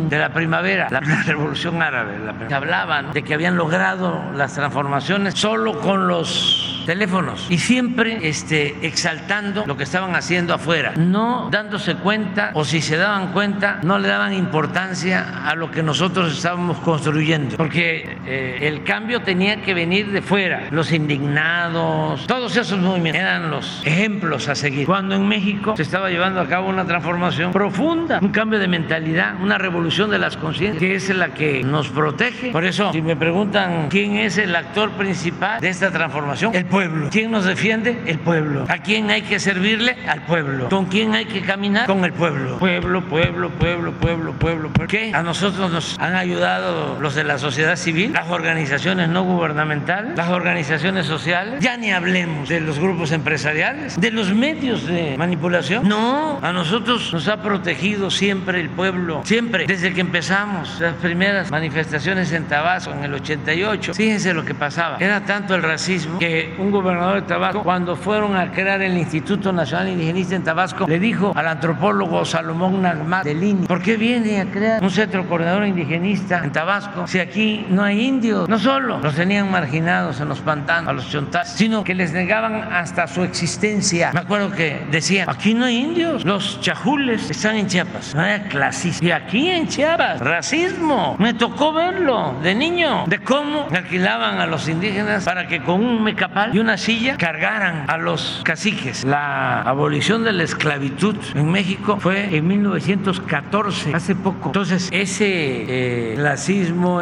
de la primavera, la, revolución árabe. La, hablaban de que habían logrado las transformaciones solo con los teléfonos y siempre este, exaltando lo que estaban haciendo afuera, no dándose cuenta o si se daban cuenta no le daban importancia a lo que nosotros estábamos construyendo, porque eh, el cambio tenía que venir de fuera, los indignados, todos esos movimientos eran los ejemplos a seguir. Cuando en México se estaba llevando a cabo una transformación profunda, un cambio de mentalidad, una revolución de las conciencias, que es la que nos protege. Por eso, si me preguntan quién es el actor principal de esta transformación, el pueblo. ¿Quién nos defiende? El pueblo. ¿A quién hay que servirle? Al pueblo. ¿Con quién hay que caminar? Con el pueblo. Pueblo, pueblo, pueblo, pueblo, pueblo. ¿Por qué? A nosotros nos han ayudado los de la sociedad civil, las organizaciones no gubernamentales, las organizaciones sociales. Ya ni hablemos de los grupos empresariales, de los medios de manipulación. No, a nosotros nos ha protegido siempre el pueblo. Siempre. Desde que empezamos las primeras manifestaciones en Tabasco en el 88. Fíjense lo que pasaba. Era tanto el racismo que un gobernador de Tabasco, cuando fueron a crear el Instituto Nacional Indigenista en Tabasco, le dijo al antropólogo Salomón Nagmat de Lini, ¿por qué viene a crear un centro coordinador indigenista en Tabasco si aquí no hay indios? No solo los tenían marginados en los pantanos, a los chontás, sino que les negaban hasta su existencia. Me acuerdo que decían, aquí no hay indios, los chajules están en Chiapas. No era clasista. Y aquí en Chiapas, racismo. Me tocó verlo de niño, de cómo alquilaban a los indígenas para que con un mecapal y una silla cargaran a los caciques. La abolición de la esclavitud en México fue en 1914, hace poco. Entonces, ese eh,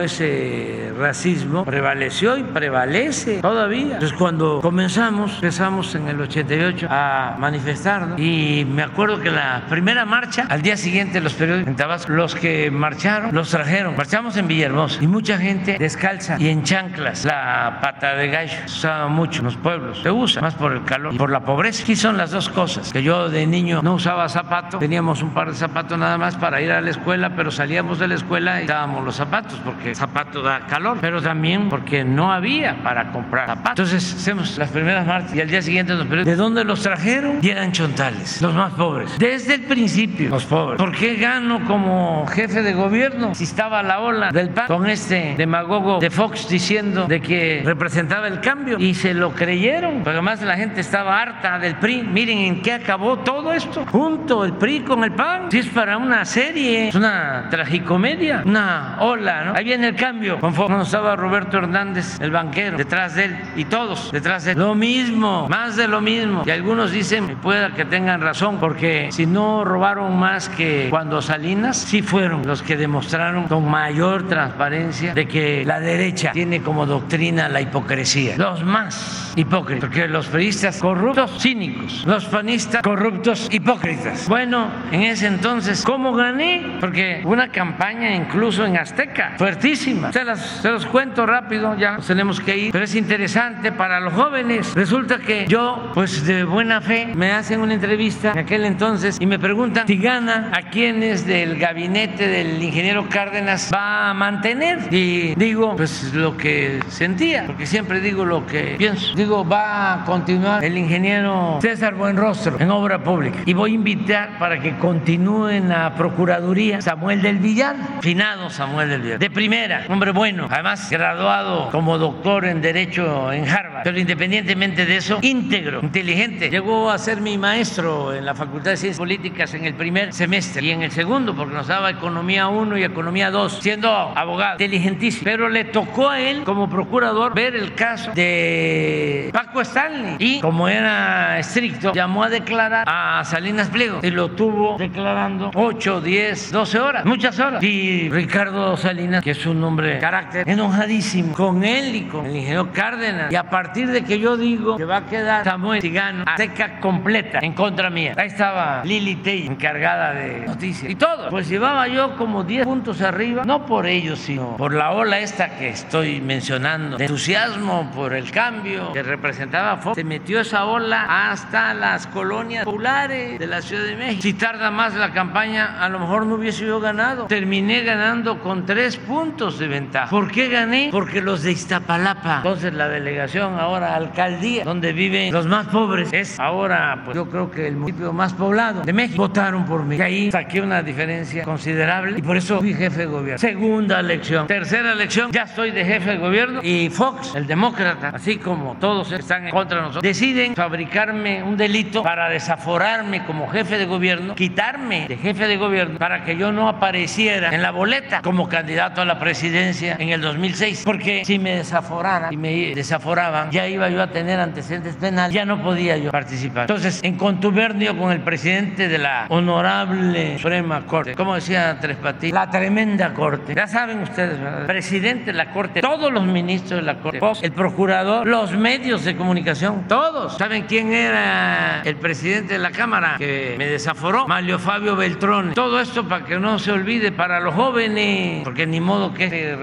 ese racismo prevaleció y prevalece todavía. Entonces, cuando comenzamos, empezamos en el 88 a manifestarnos y me acuerdo que la primera marcha, al día siguiente los periódicos en Tabasco, los que marcharon, los trajeron. Marchamos en Villahermosa y mucha gente descalza y en chanclas. La pata de gallo usaba mucho en los pueblos. Se usa más por el calor y por la pobreza. Aquí son las dos cosas. Que yo de niño no usaba zapato, teníamos un par de zapatos nada más para ir a la escuela, pero salíamos de la escuela y dábamos los zapatos porque zapato da calor, pero también porque no había para comprar zapatos. Entonces hacemos las primeras marchas y al día siguiente nos preguntan, ¿de dónde los trajeron? Y eran chontales, los más pobres. Desde el principio, los pobres. ¿Por qué gano como jefe de gobierno si estaba la ola del PAN con este demagogo de Fox diciendo de que representaba el cambio y se lo creyeron? Porque además la gente estaba harta del PRI. Miren en qué acabó todo esto. Junto el PRI con el PAN. Si es para una serie, es una tragicomedia, una ola, ¿no? Ahí viene el cambio. Con Fox estaba Roberto Hernández, el banquero, detrás de él y todos detrás de él. Lo mismo, más de lo mismo. Y algunos dicen, pueda que tengan razón, porque si no robaron más que cuando Salinas, sí fueron los que demostraron con mayor transparencia de que la derecha tiene como doctrina la hipocresía. Los más hipócritas, porque los periodistas corruptos, cínicos, los panistas corruptos, hipócritas. Bueno, en ese entonces, ¿cómo gané? Porque una campaña incluso en Azteca, fuertísima. Se, las, se los cuento rápido, ya tenemos que ir, pero es interesante para los jóvenes. Resulta que yo, pues de buena fe, me hacen una entrevista en aquel entonces y me preguntan si gana a quienes del gabinete del ingeniero Cárdenas va a mantener. Y digo, pues lo que sentía, porque siempre digo lo que pienso. Digo, va a continuar el ingeniero César Buenrostro en obra pública. Y voy a invitar para que continúe en la Procuraduría Samuel del Villar, finado Samuel del Villar, de primera, hombre bueno, además graduado como doctor en Derecho en Harvard, pero independientemente de eso, íntegro, inteligente. Llegó a ser mi maestro en la Facultad de Ciencias Políticas en el primer semestre y en el segundo, porque nos daba Economía 1 y Economía 2, siendo abogado, inteligentísimo. Pero le tocó a él, como procurador, ver el caso de Paco Stanley y, como era estricto, llamó a declarar a Salinas Pliego y lo tuvo declarando 8, 10, 12 horas, muchas horas. Y Ricardo Salinas, que es un hombre carácter, enojadísimo con él y con el ingeniero Cárdenas. Y a partir de que yo digo que va a quedar Samuel Tigano a seca completa en contra mía, ahí estaba Lili Tey, encargada de noticias y todo. Pues llevaba yo como 10 puntos arriba, no por ellos, sino por la ola esta que estoy mencionando, de entusiasmo por el cambio que representaba Fox. Se metió esa ola hasta las colonias populares de la Ciudad de México. Si tarda más la campaña, a lo mejor no hubiese yo ganado. Terminé ganando con tres puntos de ventaja. ¿Por qué gané? Porque los de Iztapalapa, entonces la delegación, ahora alcaldía, donde viven los más pobres, es ahora, pues yo creo que el municipio más poblado de México, votaron por mí. Y ahí saqué una diferencia considerable y por eso fui jefe de gobierno. Segunda elección. Tercera elección, ya estoy de jefe de gobierno y Fox, el demócrata, así como todos están en contra de nosotros, deciden fabricarme un delito para desaforarme como jefe de gobierno, quitarme de jefe de gobierno para que yo no apareciera en la boleta como candidato a la presidencia en el 2006. Porque si me desaforaran y me desaforaban, ya iba yo a tener antecedentes penales, ya no podía yo participar. Entonces, en contubernio con el presidente de la honorable Suprema Corte, como decía Tres Patines, la tremenda Corte, ya saben ustedes, ¿verdad? presidente de la Corte, todos los ministros de la Corte, el procurador, los medios de comunicación, todos. ¿Saben quién era el presidente de la Cámara que me desaforó? Mario Fabio Beltrón. Todo esto para que no se olvide para los jóvenes, porque ni modo que este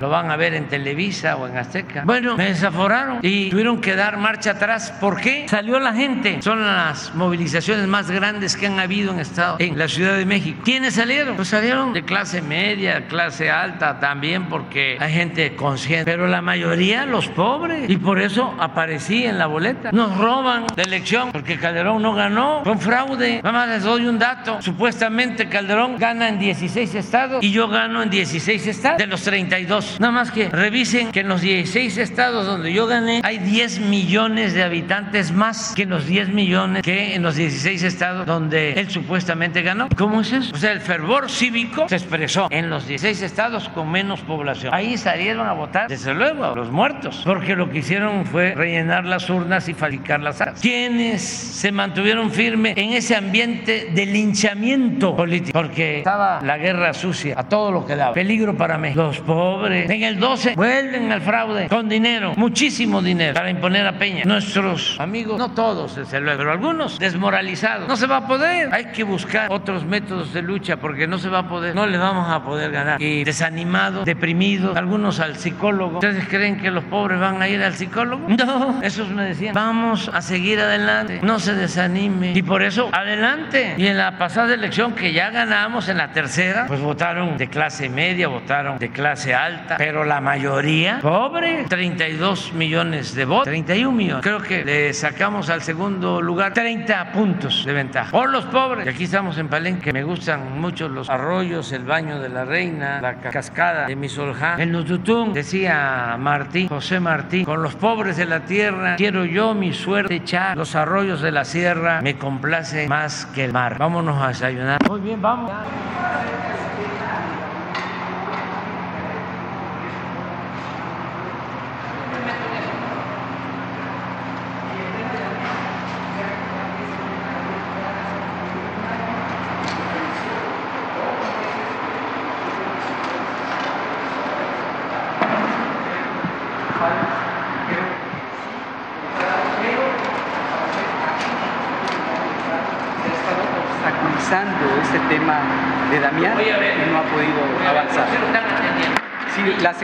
lo van a ver en Televisa o en Azteca. Bueno, me desaforaron y tuvieron que dar marcha atrás. ¿Por qué? Salió la gente. Son las movilizaciones más grandes que han habido en Estado, en la Ciudad de México. ¿Quiénes salieron? Pues salieron de clase media, clase alta también, porque hay gente consciente, pero la mayoría los pobres. Y por eso aparecí en la boleta. Nos roban la elección porque Calderón no ganó. Fue un fraude. Nada más les doy un dato. Supuestamente Calderón gana en 16 estados y yo gano en 16 estados de los 32. Nada más que revisen que en los 16 estados donde yo gané hay 10 millones de habitantes más que en los 10 millones que en los 16 estados donde él supuestamente ganó. ¿Cómo es eso? O sea, el fervor cívico se expresó en los 16 estados con menos población. Ahí salieron a votar, desde luego, los muertos, porque lo que hicieron fue rellenar las urnas y fabricar las actas. ¿Quiénes se mantuvieron firmes en ese ambiente de linchamiento político? Porque estaba la guerra sucia a todo lo que daba. Peligro para mí. Los pobres. En el 12 vuelven al fraude con dinero, muchísimo dinero, para imponer a Peña. Nuestros amigos, no todos, desde luego, pero algunos desmoralizados. No se va a poder. Hay que buscar otros métodos de lucha porque no se va a poder. No le vamos a poder ganar. Y desanimados, deprimidos, algunos al psicólogo. ¿Ustedes creen que los pobres van a ir al psicólogo? No, esos me decían, vamos a seguir adelante, no se desanime. Y por eso, adelante. Y en la pasada elección que ya ganamos, en la tercera, pues votaron de clase media, votaron de clase alta, pero la mayoría, pobre, 32 millones de votos, 31 millones. Creo que le sacamos al segundo lugar 30 puntos de ventaja. Por los pobres, y aquí estamos en Palenque, me gustan mucho los arroyos, el baño de la reina, la cascada de Misolján, el Nututún, decía Martín, José Martín, con los pobres de la tierra quiero yo mi suerte echar, los arroyos de la sierra me complace más que el mar. Vámonos a desayunar. Muy bien, vamos.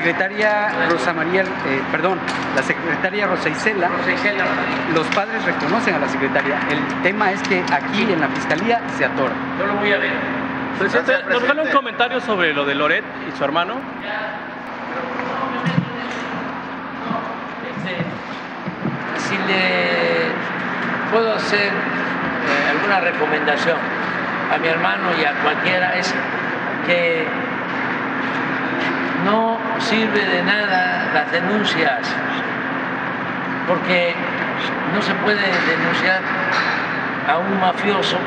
Secretaria Rosa María, eh, perdón, la secretaria Rosa Isela, los padres reconocen a la secretaria. El tema es que aquí en la fiscalía se atora. Yo lo voy a ver. Presidente, ¿nos regala un comentario sobre lo de Loret y su hermano? si le puedo hacer eh, alguna recomendación a mi hermano y a cualquiera es que sirve de nada las denuncias, porque no se puede denunciar a un mafioso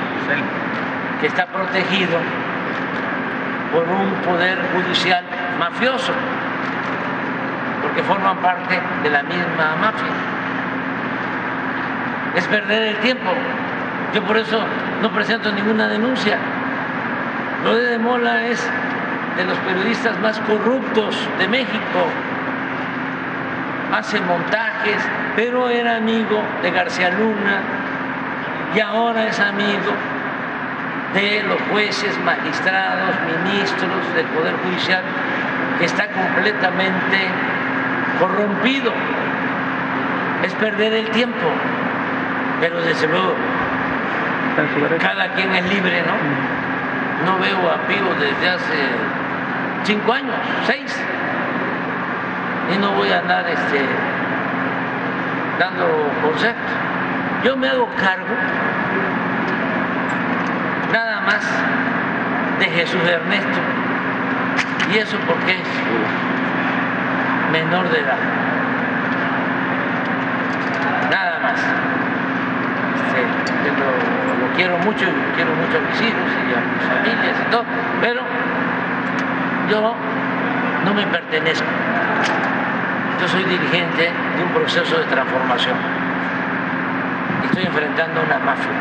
que está protegido por un poder judicial mafioso, porque forman parte de la misma mafia. Es perder el tiempo. Yo por eso no presento ninguna denuncia. Lo de Mola es de los periodistas más corruptos de México. Hace montajes, pero era amigo de García Luna y ahora es amigo de los jueces, magistrados, ministros del Poder Judicial, que está completamente corrompido. Es perder el tiempo, pero desde luego cada quien es libre, ¿no? No veo a Pío desde hace cinco años, seis, y no voy a andar este, dando consejos. Yo me hago cargo nada más de Jesús Ernesto, y eso porque es menor de edad. Nada más. Este, lo, quiero mucho, quiero mucho a mis hijos y a mis familias y todo, pero yo no me pertenezco. Yo soy dirigente de un proceso de transformación. Estoy enfrentando una mafia.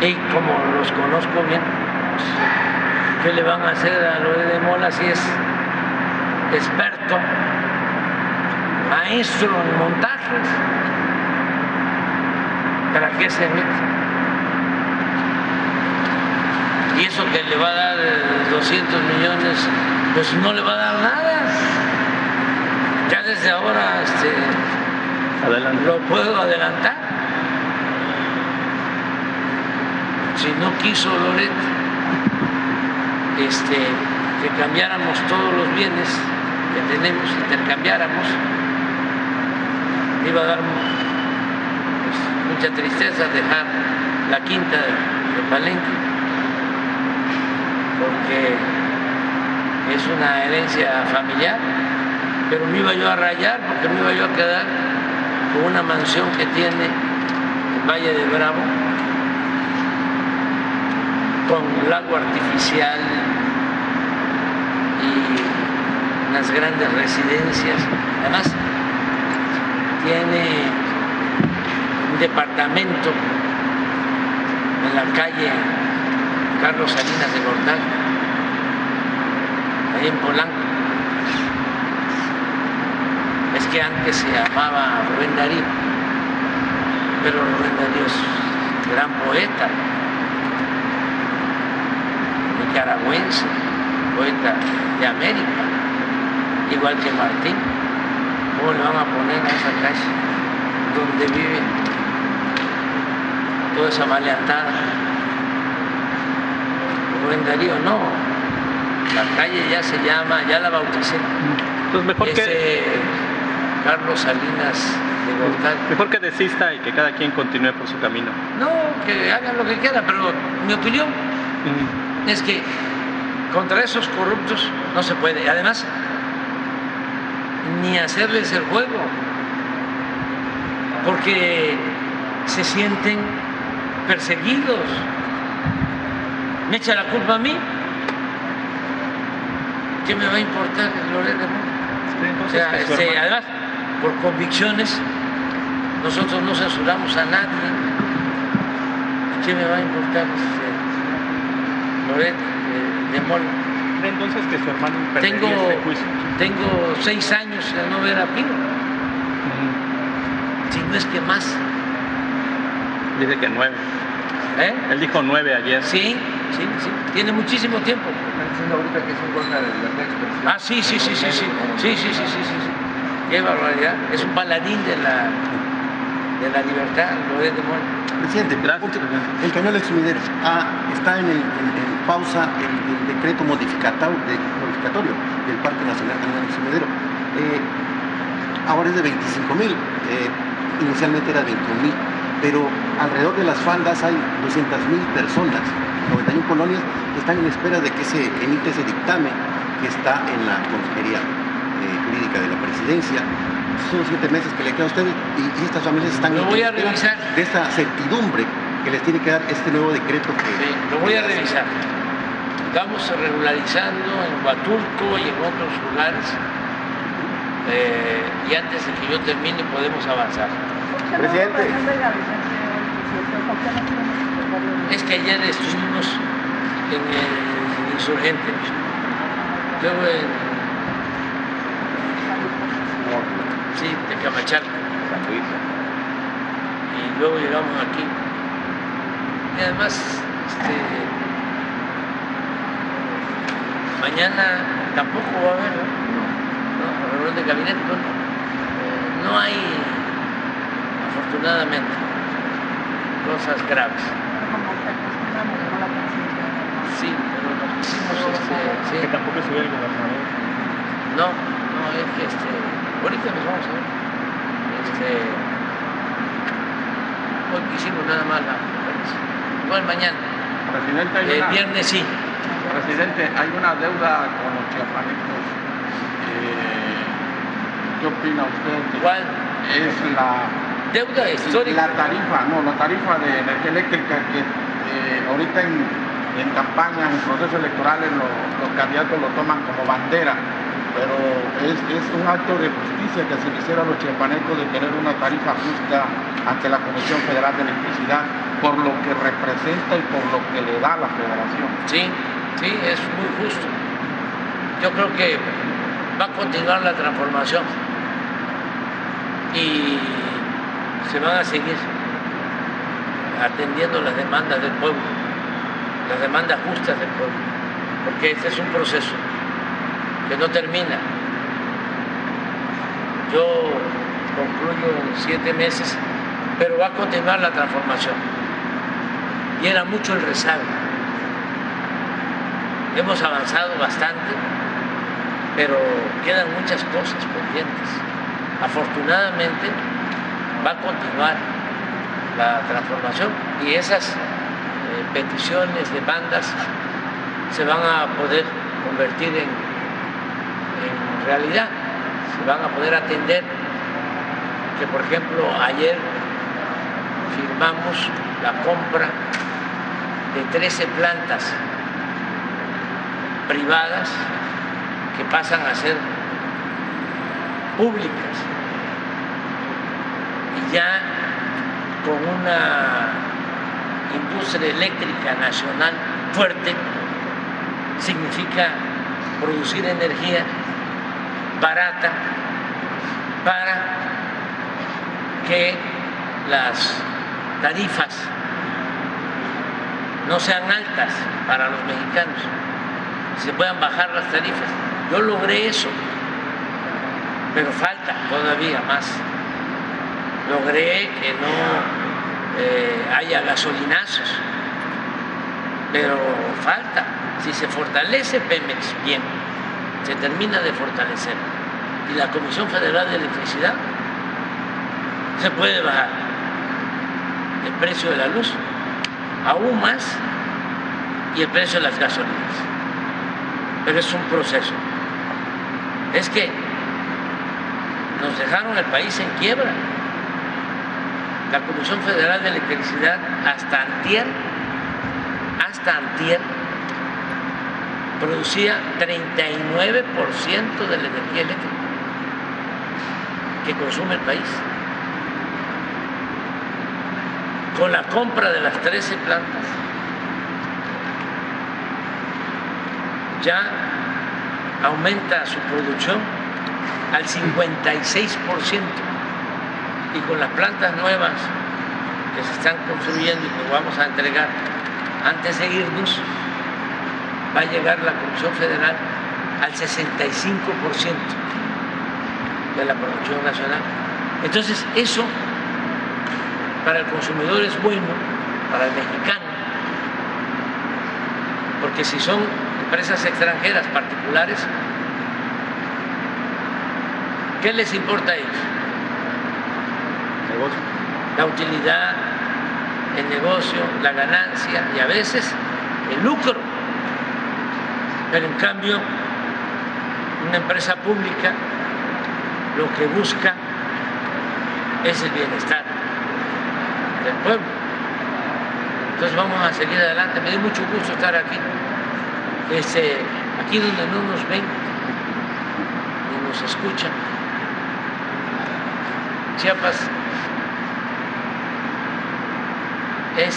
Y como los conozco bien, ¿qué le van a hacer a lo de Mola si es experto, maestro en montajes? ¿Para qué se mete? Y eso que le va a dar 200 millones, pues no le va a dar nada. Ya desde ahora este, lo puedo adelantar. Si no quiso Loret este, que cambiáramos todos los bienes que tenemos, intercambiáramos, iba a dar pues, mucha tristeza dejar la quinta de Palenque porque es una herencia familiar, pero me iba yo a rayar porque me iba yo a quedar con una mansión que tiene el Valle de Bravo, con lago artificial y unas grandes residencias. Además, tiene un departamento en la calle Carlos Salinas de Gortal, en Polanco. Es que antes se llamaba Rubén Darío, pero Rubén Darío es gran poeta, nicaragüense, poeta de América, igual que Martín. ¿Cómo le van a poner a esa calle donde vive toda esa maleantada? Rubén Darío, no. La calle ya se llama, ya la bauticé. Entonces mejor que... Carlos Salinas de Gortal. Mejor que desista y que cada quien continúe por su camino. No, que hagan lo que quieran, pero mi opinión es que contra esos corruptos no se puede. Además, ni hacerles el juego, porque se sienten perseguidos me echa la culpa a mí. ¿Qué me va a importar Loret de Mola? O sea, este, además, por convicciones, nosotros no censuramos a nadie. ¿Qué me va a importar este, Loret de, Mola? Entonces que su hermano tengo, este juicio. Tengo seis años de no ver a Pino. Si no es que más. Dice que nueve. ¿Eh? Él dijo nueve ayer. Sí, sí, sí. Tiene muchísimo tiempo. Ahorita que es en contra de la libertad de expresión. Ah, sí, sí, sí, sí, sí. Sí, sí, sí, sí, sí. sí. Qué barbaridad. Es un paladín de la, de la libertad, lo es de Mola. Presidente, el cañón del sumidero ah, está en, el, en, en pausa el, el decreto modificatorio, de, modificatorio del Parque Nacional Cañón del Sumidero. Eh, ahora es de 25 mil, eh, inicialmente era 21 mil, pero alrededor de las faldas hay 200 mil personas, 91 colonias, están en espera de que se emite ese dictamen que está en la Consejería eh, Jurídica de la Presidencia. Son siete meses que le queda a ustedes y, y estas familias están Lo en voy a espera revisar. de esta certidumbre que les tiene que dar este nuevo decreto que... Sí, lo voy a revisar. Estamos regularizando en Huatulco y en otros lugares. Eh, y antes de que yo termine podemos avanzar. Presidente. Es que ayer estuvimos en el insurgente, luego en sí, de Camachalco, y luego llegamos aquí. Y además, este, mañana tampoco va a haber, ¿no? Reunión de gabinete, no, no hay, afortunadamente, cosas graves. Sí, pero nos pusimos este, sí. Que tampoco se ve el gobernador. No, no, es que este, ahorita nos vamos a ver. Este, hoy quisimos nada más la conferencia. Igual mañana. Presidente, hay El una- viernes sí. Presidente, hay una deuda con los chiapanecos. Eh, ¿Qué opina usted? ¿Cuál? Es la, Deuda histórica. la tarifa, no, la tarifa de energía eléctrica que eh, ahorita en, en campañas, en procesos electorales, lo- los candidatos lo toman como bandera. Pero es, es un acto de justicia que se le hiciera a los chiapanecos de tener una tarifa justa ante la Comisión Federal de Electricidad por lo que representa y por lo que le da a la federación. Sí, sí, es muy justo. Yo creo que va a continuar la transformación y se van a seguir atendiendo las demandas del pueblo, las demandas justas del pueblo, porque este es un proceso que no termina. Yo concluyo en siete meses, pero va a continuar la transformación. Y era mucho el rezago. Hemos avanzado bastante, pero quedan muchas cosas pendientes. Afortunadamente va a continuar la transformación y esas peticiones, demandas se van a poder convertir en, en realidad, se van a poder atender. Que por ejemplo ayer firmamos la compra de 13 plantas privadas que pasan a ser públicas y ya con una industria eléctrica nacional fuerte significa producir energía barata para que las tarifas no sean altas para los mexicanos, se puedan bajar las tarifas. Yo logré eso, pero falta todavía más. Logré que no eh, haya gasolinazos, pero falta. Si se fortalece Pemex bien, se termina de fortalecer, y la Comisión Federal de Electricidad, se puede bajar el precio de la luz aún más y el precio de las gasolinas. Pero es un proceso. Es que nos dejaron el país en quiebra. La Comisión Federal de Electricidad hasta antier, hasta antier, producía 39% de la energía eléctrica que consume el país. Con la compra de las 13 plantas, ya aumenta su producción al 56% y con las plantas nuevas que se están construyendo y que vamos a entregar antes de irnos, va a llegar la Comisión Federal al 65% de la producción nacional. Entonces, eso para el consumidor es bueno, para el mexicano, porque si son empresas extranjeras particulares, ¿qué les importa a ellos? La utilidad, el negocio, la ganancia y a veces el lucro. Pero en cambio, una empresa pública lo que busca es el bienestar del pueblo. Entonces vamos a seguir adelante. Me dio mucho gusto estar aquí. Este, aquí donde no nos ven ni nos escuchan. Chiapas es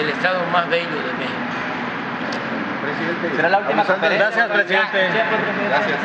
el estado más bello de México. Será la última conferencia. Gracias, presidente. Gracias.